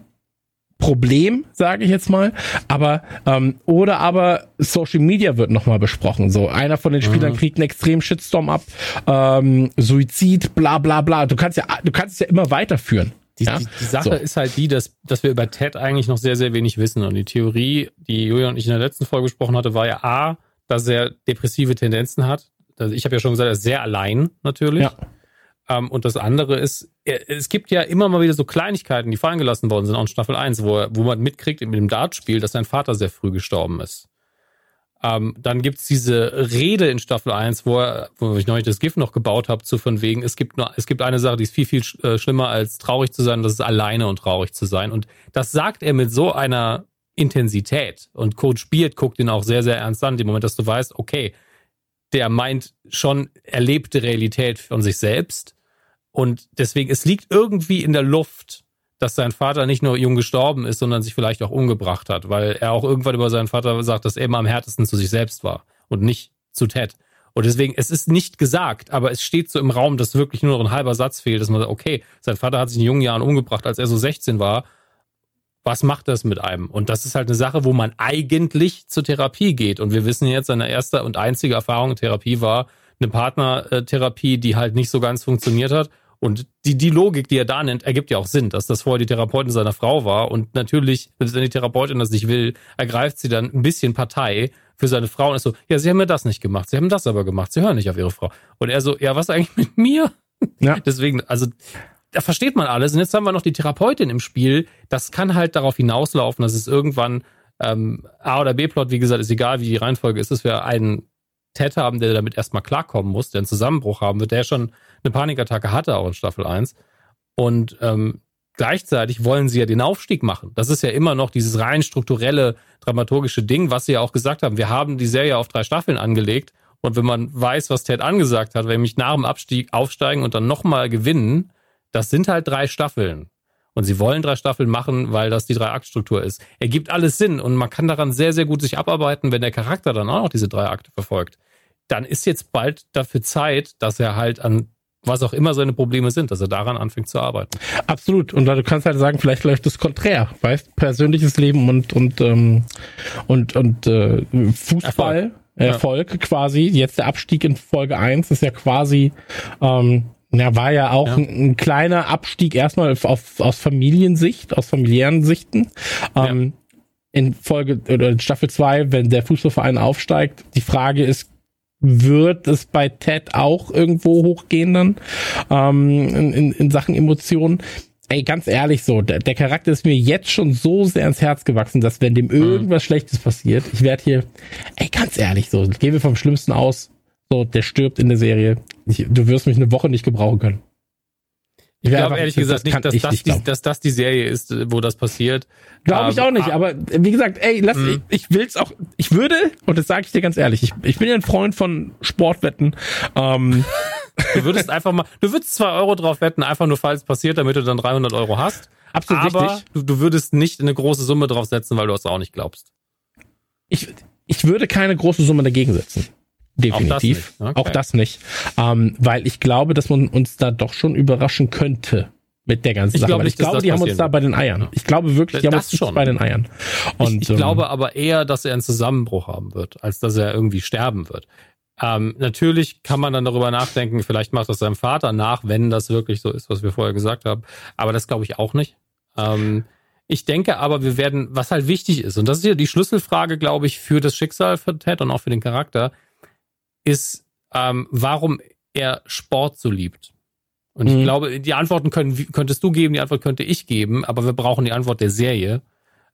Problem, sage ich jetzt mal. Aber ähm, oder aber Social Media wird nochmal besprochen. So einer von den Spielern kriegt einen extremen Shitstorm ab, ähm, Suizid, bla bla bla. Du kannst ja, du kannst es ja immer weiterführen. Die, ja? die, die Sache So. ist halt die, dass, dass wir über Ted eigentlich noch sehr, sehr wenig wissen. Und die Theorie, die Julia und ich in der letzten Folge besprochen hatte, war ja A, dass er depressive Tendenzen hat. Also ich habe ja schon gesagt, er ist sehr allein natürlich. Ja. Ähm, und das andere ist, es gibt ja immer mal wieder so Kleinigkeiten, die fallen gelassen worden sind, auch in Staffel 1, wo, wo man mitkriegt mit dem Dartspiel, dass sein Vater sehr früh gestorben ist. Ähm, dann gibt's diese Rede in Staffel 1, wo, er, wo ich neulich das GIF noch gebaut habe, zu von wegen, es gibt nur, es gibt eine Sache, die ist viel, viel sch- äh, schlimmer als traurig zu sein, das ist alleine und traurig zu sein. Und das sagt er mit so einer Intensität. Und Coach Beard guckt ihn auch sehr, sehr ernst an, im Moment, dass du weißt, okay, der meint schon erlebte Realität von sich selbst. Und deswegen, es liegt irgendwie in der Luft, dass sein Vater nicht nur jung gestorben ist, sondern sich vielleicht auch umgebracht hat, weil er auch irgendwann über seinen Vater sagt, dass er immer am härtesten zu sich selbst war und nicht zu Ted. Und deswegen, es ist nicht gesagt, aber es steht so im Raum, dass wirklich nur noch ein halber Satz fehlt, dass man sagt, okay, sein Vater hat sich in jungen Jahren umgebracht, als er so 16 war. Was macht das mit einem? Und das ist halt eine Sache, wo man eigentlich zur Therapie geht. Und wir wissen jetzt, seine erste und einzige Erfahrung in Therapie war eine Partnertherapie, die halt nicht so ganz funktioniert hat. Und die, die Logik, die er da nennt, ergibt ja auch Sinn, dass das vorher die Therapeutin seiner Frau war. Und natürlich, wenn die Therapeutin das nicht will, ergreift sie dann ein bisschen Partei für seine Frau und ist so, ja, sie haben mir das nicht gemacht, sie haben das aber gemacht, sie hören nicht auf ihre Frau. Und er so, ja, was eigentlich mit mir? Ja. Deswegen, also da versteht man alles. Und jetzt haben wir noch die Therapeutin im Spiel. Das kann halt darauf hinauslaufen, dass es irgendwann ähm, A- oder B-Plot, wie gesagt, ist egal, wie die Reihenfolge ist, dass wir einen Ted haben, der damit erstmal klarkommen muss, der einen Zusammenbruch haben wird, der schon eine Panikattacke hatte, auch in Staffel 1. Und ähm, gleichzeitig wollen sie ja den Aufstieg machen. Das ist ja immer noch dieses rein strukturelle, dramaturgische Ding, was sie ja auch gesagt haben. Wir haben die Serie auf drei Staffeln angelegt. Und wenn man weiß, was Ted angesagt hat, wenn mich nach dem Abstieg aufsteigen und dann nochmal gewinnen, das sind halt drei Staffeln. Und sie wollen drei Staffeln machen, weil das die Drei-Akt-Struktur ist. Ergibt alles Sinn und man kann daran sehr, sehr gut sich abarbeiten, wenn der Charakter dann auch noch diese drei Akte verfolgt. Dann ist jetzt bald dafür Zeit, dass er halt an was auch immer seine Probleme sind, dass er daran anfängt zu arbeiten. Absolut. Und du kannst halt sagen, vielleicht läuft das konträr, weißt? Persönliches Leben und und ähm, und und äh, Fußball. Erfolg. Erfolg, quasi. Jetzt der Abstieg in Folge 1 ist ja quasi, ähm, ja, war ja auch Ja. Ein, ein kleiner Abstieg erstmal auf, auf, aus Familiensicht, aus familiären Sichten. Ähm, in Folge oder in Staffel 2, wenn der Fußballverein aufsteigt. Die Frage ist, wird es bei Ted auch irgendwo hochgehen dann ähm, in, in, in Sachen Emotionen? Ey, ganz ehrlich so, der, der Charakter ist mir jetzt schon so sehr ans Herz gewachsen, dass wenn dem mhm. irgendwas mhm. Schlechtes passiert, ich werde hier, ey, ganz ehrlich so, gehen wir vom Schlimmsten aus, so, der stirbt in der Serie. Ich, du wirst mich eine Woche nicht gebrauchen können. Ich glaube ehrlich gesagt nicht, dass das, nicht die, dass das die Serie ist, wo das passiert. Glaube ich ähm, auch nicht, aber wie gesagt, ey, lass, mhm. ich, ich will's auch, ich würde, und das sage ich dir ganz ehrlich, ich, ich bin ja ein Freund von Sportwetten. Ähm, du würdest einfach mal, du würdest zwei Euro drauf wetten, einfach nur falls es passiert, damit du dann 300 Euro hast. Absolut aber richtig. Du, du würdest nicht eine große Summe drauf setzen, weil du es auch nicht glaubst. Ich, ich würde keine große Summe dagegen setzen. Definitiv. Auch das nicht, okay. Auch das nicht. Ähm, weil ich glaube, dass man uns da doch schon überraschen könnte mit der ganzen ich Sache. Glaub nicht, ich glaube, die haben uns da bei den Eiern. Ich glaube wirklich, die das haben uns schon. bei den Eiern. Und, ich, ich ähm, glaube aber eher, dass er einen Zusammenbruch haben wird, als dass er irgendwie sterben wird. Ähm, natürlich kann man dann darüber nachdenken, vielleicht macht das seinem Vater nach, wenn das wirklich so ist, was wir vorher gesagt haben. Aber das glaube ich auch nicht. Ähm, ich denke aber, wir werden, was halt wichtig ist, und das ist hier die Schlüsselfrage, glaube ich, für das Schicksal von Ted und auch für den Charakter, ist, ähm, warum er Sport so liebt. Und mhm. ich glaube, die Antworten können, könntest du geben, die Antwort könnte ich geben, aber wir brauchen die Antwort der Serie,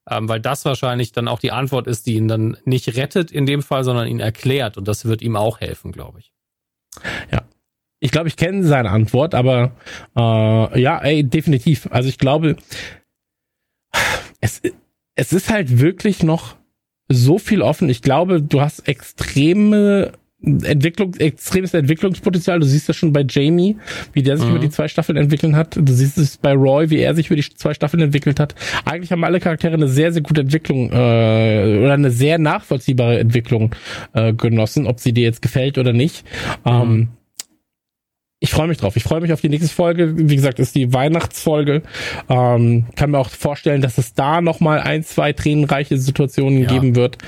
ähm, weil das wahrscheinlich dann auch die Antwort ist, die ihn dann nicht rettet in dem Fall, sondern ihn erklärt und das wird ihm auch helfen, glaube ich. Ja. Ich glaube, ich kenne seine Antwort, aber äh, ja, ey, definitiv. Also ich glaube, es, es ist halt wirklich noch so viel offen. Ich glaube, du hast extreme Entwicklung, extremes Entwicklungspotenzial. Du siehst das schon bei Jamie, wie der sich mhm. über die zwei Staffeln entwickeln hat. Du siehst es bei Roy, wie er sich über die zwei Staffeln entwickelt hat. Eigentlich haben alle Charaktere eine sehr, sehr gute Entwicklung äh, oder eine sehr nachvollziehbare Entwicklung äh, genossen, ob sie dir jetzt gefällt oder nicht. Mhm. Ähm, ich freue mich drauf. Ich freue mich auf die nächste Folge. Wie gesagt, ist die Weihnachtsfolge. Ähm, kann mir auch vorstellen, dass es da noch mal ein, zwei tränenreiche Situationen ja. geben wird.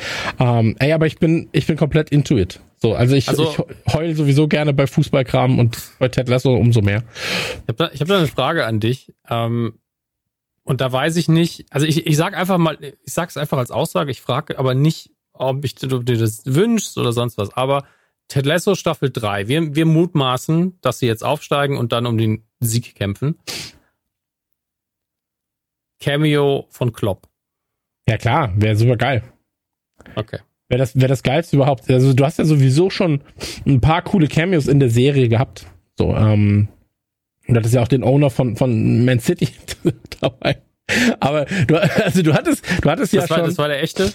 Ähm, ey, aber ich bin, ich bin komplett into it. So, also ich, also, ich heule sowieso gerne bei Fußballkram und bei Ted Lasso umso mehr. Ich habe da, ich hab da eine Frage an dich. Ähm, und da weiß ich nicht, also ich, ich sag einfach mal, ich sag's einfach als Aussage, ich frage aber nicht, ob, ich, ob du dir das wünschst oder sonst was, aber Ted Lasso Staffel 3. Wir, wir mutmaßen, dass sie jetzt aufsteigen und dann um den Sieg kämpfen. Cameo von Klopp. Ja klar, wäre super geil. Okay. Wäre das, wäre das geilste überhaupt. Also du hast ja sowieso schon ein paar coole Cameos in der Serie gehabt. So, ähm, und ist ja auch den Owner von, von Man City dabei. Aber du, also du hattest, du hattest ja das war, schon. Das war der echte?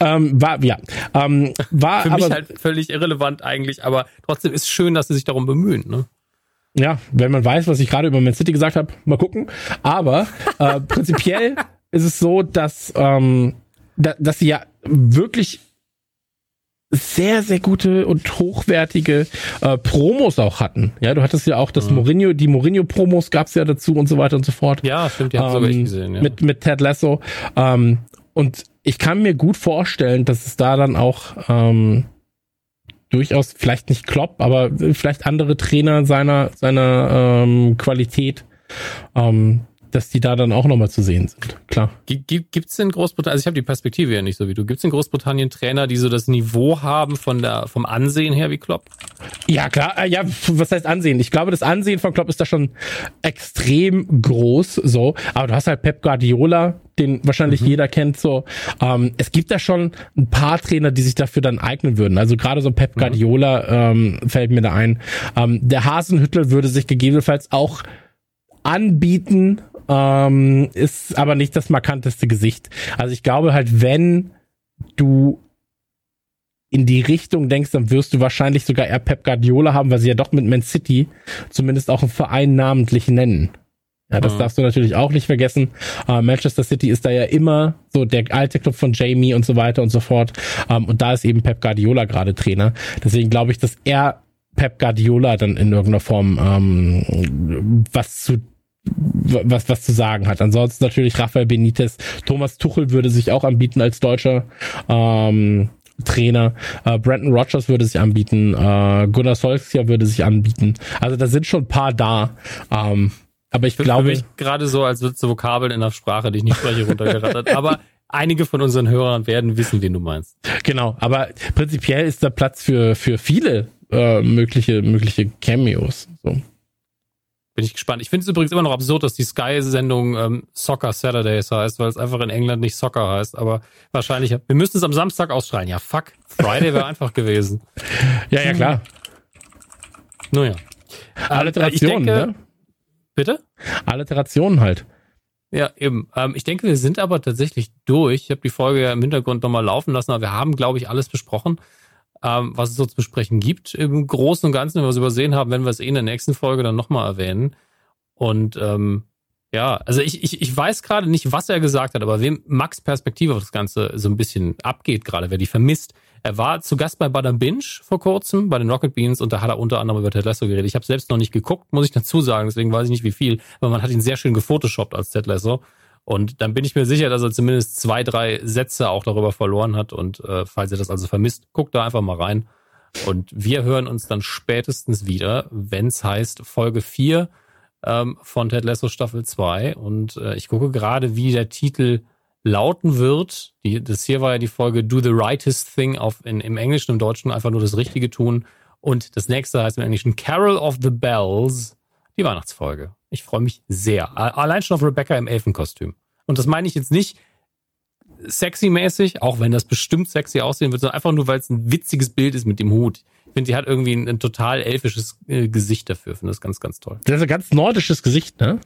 Ähm, war, ja. Ähm, war Für mich halt völlig irrelevant eigentlich, aber trotzdem ist schön, dass sie sich darum bemühen, ne? Ja, wenn man weiß, was ich gerade über Man City gesagt habe, mal gucken. Aber äh, prinzipiell ist es so, dass, ähm, da, dass sie ja wirklich sehr, sehr gute und hochwertige äh, Promos auch hatten. Ja, du hattest ja auch das mhm. Mourinho, die Mourinho-Promos gab's ja dazu und so weiter und so fort. Ja, stimmt, die haben ähm, sogar ich gesehen, ja. Mit, mit Ted Lasso. Ähm, und ich kann mir gut vorstellen, dass es da dann auch ähm, durchaus vielleicht nicht Klopp, aber vielleicht andere Trainer seiner seiner ähm, Qualität ähm, dass die da dann auch nochmal zu sehen sind. Klar. Gibt es in Großbritannien, also ich habe die Perspektive ja nicht so wie du, gibt es in Großbritannien Trainer, die so das Niveau haben von der, vom Ansehen her wie Klopp? Ja, klar, äh, ja, was heißt Ansehen? Ich glaube, das Ansehen von Klopp ist da schon extrem groß, so. Aber du hast halt Pep Guardiola, den wahrscheinlich mhm. jeder kennt, so. Ähm, es gibt da schon ein paar Trainer, die sich dafür dann eignen würden. Also gerade so Pep mhm. Guardiola mhm. ähm, fällt mir da ein. Ähm, der Hasenhüttel würde sich gegebenenfalls auch anbieten, ähm, ist aber nicht das markanteste Gesicht. Also ich glaube halt, wenn du in die Richtung denkst, dann wirst du wahrscheinlich sogar eher Pep Guardiola haben, weil sie ja doch mit Man City zumindest auch einen Verein namentlich nennen. Ja, das mhm. darfst du natürlich auch nicht vergessen. Uh, Manchester City ist da ja immer so der alte Club von Jamie und so weiter und so fort. Um, ähm, und da ist eben Pep Guardiola gerade Trainer. Deswegen glaube ich, dass er Pep Guardiola dann in irgendeiner Form ähm, was zu was, was zu sagen hat. Ansonsten natürlich Rafael Benitez. Thomas Tuchel würde sich auch anbieten als deutscher ähm, Trainer. Äh, Brandon Rogers würde sich anbieten. Äh, Gunnar Solskjaer würde sich anbieten. Also da sind schon ein paar da. Ähm, aber ich für, glaube. Mich gerade so, als würdest du Vokabeln in der Sprache, die ich nicht spreche, runtergerattert. aber einige von unseren Hörern werden wissen, wen du meinst. Genau, aber prinzipiell ist da Platz für, für viele äh, mögliche, mögliche Cameos. So. Bin ich gespannt. Ich finde es übrigens immer noch absurd, dass die Sky-Sendung ähm, Soccer Saturdays heißt, weil es einfach in England nicht Soccer heißt. Aber wahrscheinlich, wir müssten es am Samstag ausstrahlen. Ja, fuck. Friday wäre einfach gewesen. Ja, ja, klar. Naja. Alliterationen, denke, ne? Bitte? Alliterationen halt. Ja, eben. Ähm, ich denke, wir sind aber tatsächlich durch. Ich habe die Folge ja im Hintergrund nochmal laufen lassen, aber wir haben, glaube ich, alles besprochen, ähm, was es so zu besprechen gibt. Im Großen und Ganzen, wenn wir es übersehen haben, werden wir es eh in der nächsten Folge dann nochmal erwähnen. Und ähm, ja, also ich, ich, ich weiß gerade nicht, was er gesagt hat, aber wem Max Perspektive auf das Ganze so ein bisschen abgeht gerade, wer die vermisst. Er war zu Gast bei Badam Binge vor kurzem, bei den Rocket Beans, und da hat er unter anderem über Ted Lasso geredet. Ich habe selbst noch nicht geguckt, muss ich dazu sagen, deswegen weiß ich nicht wie viel, aber man hat ihn sehr schön gefotoshoppt als Ted Lasso. Und dann bin ich mir sicher, dass er zumindest zwei, drei Sätze auch darüber verloren hat. Und äh, falls ihr das also vermisst, guckt da einfach mal rein. Und wir hören uns dann spätestens wieder, wenn es heißt Folge 4 ähm, von Ted Lasso Staffel 2. Und äh, ich gucke gerade, wie der Titel lauten wird. Die, das hier war ja die Folge Do the Rightest Thing auf, in, im Englischen, im Deutschen einfach nur das Richtige tun. Und das nächste heißt im Englischen Carol of the Bells, die Weihnachtsfolge. Ich freue mich sehr. Allein schon auf Rebecca im Elfenkostüm. Und das meine ich jetzt nicht sexy-mäßig, auch wenn das bestimmt sexy aussehen wird, sondern einfach nur, weil es ein witziges Bild ist mit dem Hut. Ich finde, die hat irgendwie ein, ein total elfisches äh, Gesicht dafür. Ich finde das ganz, ganz toll. Das ist ein ganz nordisches Gesicht, ne?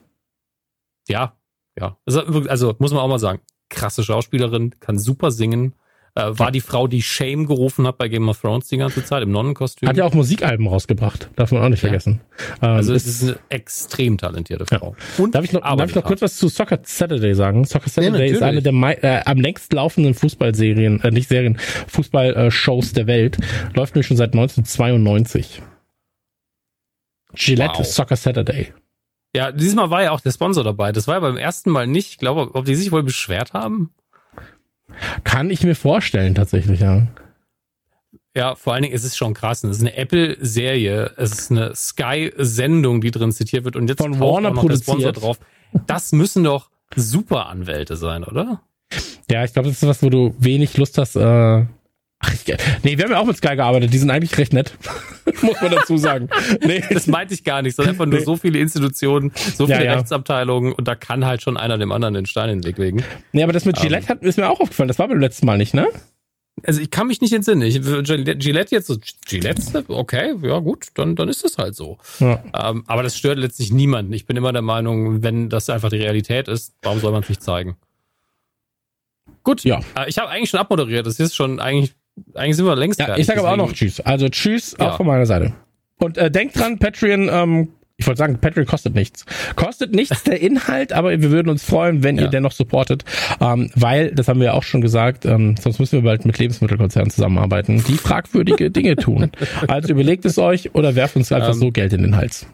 Ja, ja. Also, also muss man auch mal sagen, krasse Schauspielerin, kann super singen. Äh, war die Frau, die Shame gerufen hat bei Game of Thrones die ganze Zeit im Nonnenkostüm. Hat ja auch Musikalben rausgebracht, darf man auch nicht ja. vergessen. Ähm, also es ist eine extrem talentierte Frau. Ja. Und darf ich noch, darf ich noch kurz was zu Soccer Saturday sagen? Soccer Saturday ja, ist eine der äh, am längst laufenden Fußballserien, äh, nicht Serien, Fußballshows der Welt. Läuft nämlich schon seit 1992. Gillette wow. Soccer Saturday. Ja, diesmal war ja auch der Sponsor dabei. Das war ja beim ersten Mal nicht. Ich glaube, ob die sich wohl beschwert haben. Kann ich mir vorstellen, tatsächlich, ja. Ja, vor allen Dingen ist es schon krass. Es ist eine Apple-Serie. Es ist eine Sky-Sendung, die drin zitiert wird. Und jetzt Von Warner noch produziert. der Sponsor drauf. Das müssen doch super Anwälte sein, oder? Ja, ich glaube, das ist was, wo du wenig Lust hast, äh, Ach, nee, wir haben ja auch mit Sky gearbeitet, die sind eigentlich recht nett. Muss man dazu sagen. Nee. Das meinte ich gar nicht, sondern einfach nur nee. so viele Institutionen, so viele ja, ja. Rechtsabteilungen und da kann halt schon einer dem anderen den Stein in den Weg legen. Nee, aber das mit Gillette um, hat, ist mir auch aufgefallen, das war beim letzten Mal nicht, ne? Also ich kann mich nicht entsinnen. Ich, Gillette jetzt so, Gillette, okay, ja gut, dann, dann ist das halt so. Ja. Um, aber das stört letztlich niemanden. Ich bin immer der Meinung, wenn das einfach die Realität ist, warum soll man es nicht zeigen? Gut, ja. Äh, ich habe eigentlich schon abmoderiert. Das ist schon eigentlich eigentlich sind wir längst ja. Ich sage aber auch noch Tschüss. Also Tschüss ja. auch von meiner Seite. Und äh, denkt dran, Patreon, ähm, ich wollte sagen, Patreon kostet nichts. Kostet nichts der Inhalt, aber wir würden uns freuen, wenn ja. ihr dennoch supportet, ähm, weil, das haben wir ja auch schon gesagt, ähm, sonst müssen wir bald mit Lebensmittelkonzernen zusammenarbeiten, die fragwürdige Dinge tun. Also überlegt es euch oder werft uns einfach ähm, so Geld in den Hals.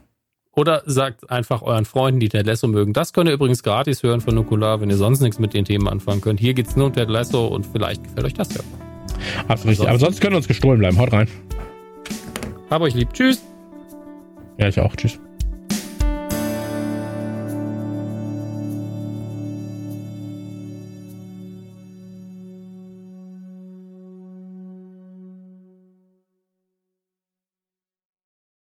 Oder sagt einfach euren Freunden, die Ted Lasso mögen. Das könnt ihr übrigens gratis hören von Nukular, wenn ihr sonst nichts mit den Themen anfangen könnt. Hier geht's nur um Ted Lasso und vielleicht gefällt euch das ja. Absolut richtig. Aber sonst können wir uns gestohlen bleiben. Haut rein. Hab euch lieb. Tschüss. Ja, ich auch. Tschüss.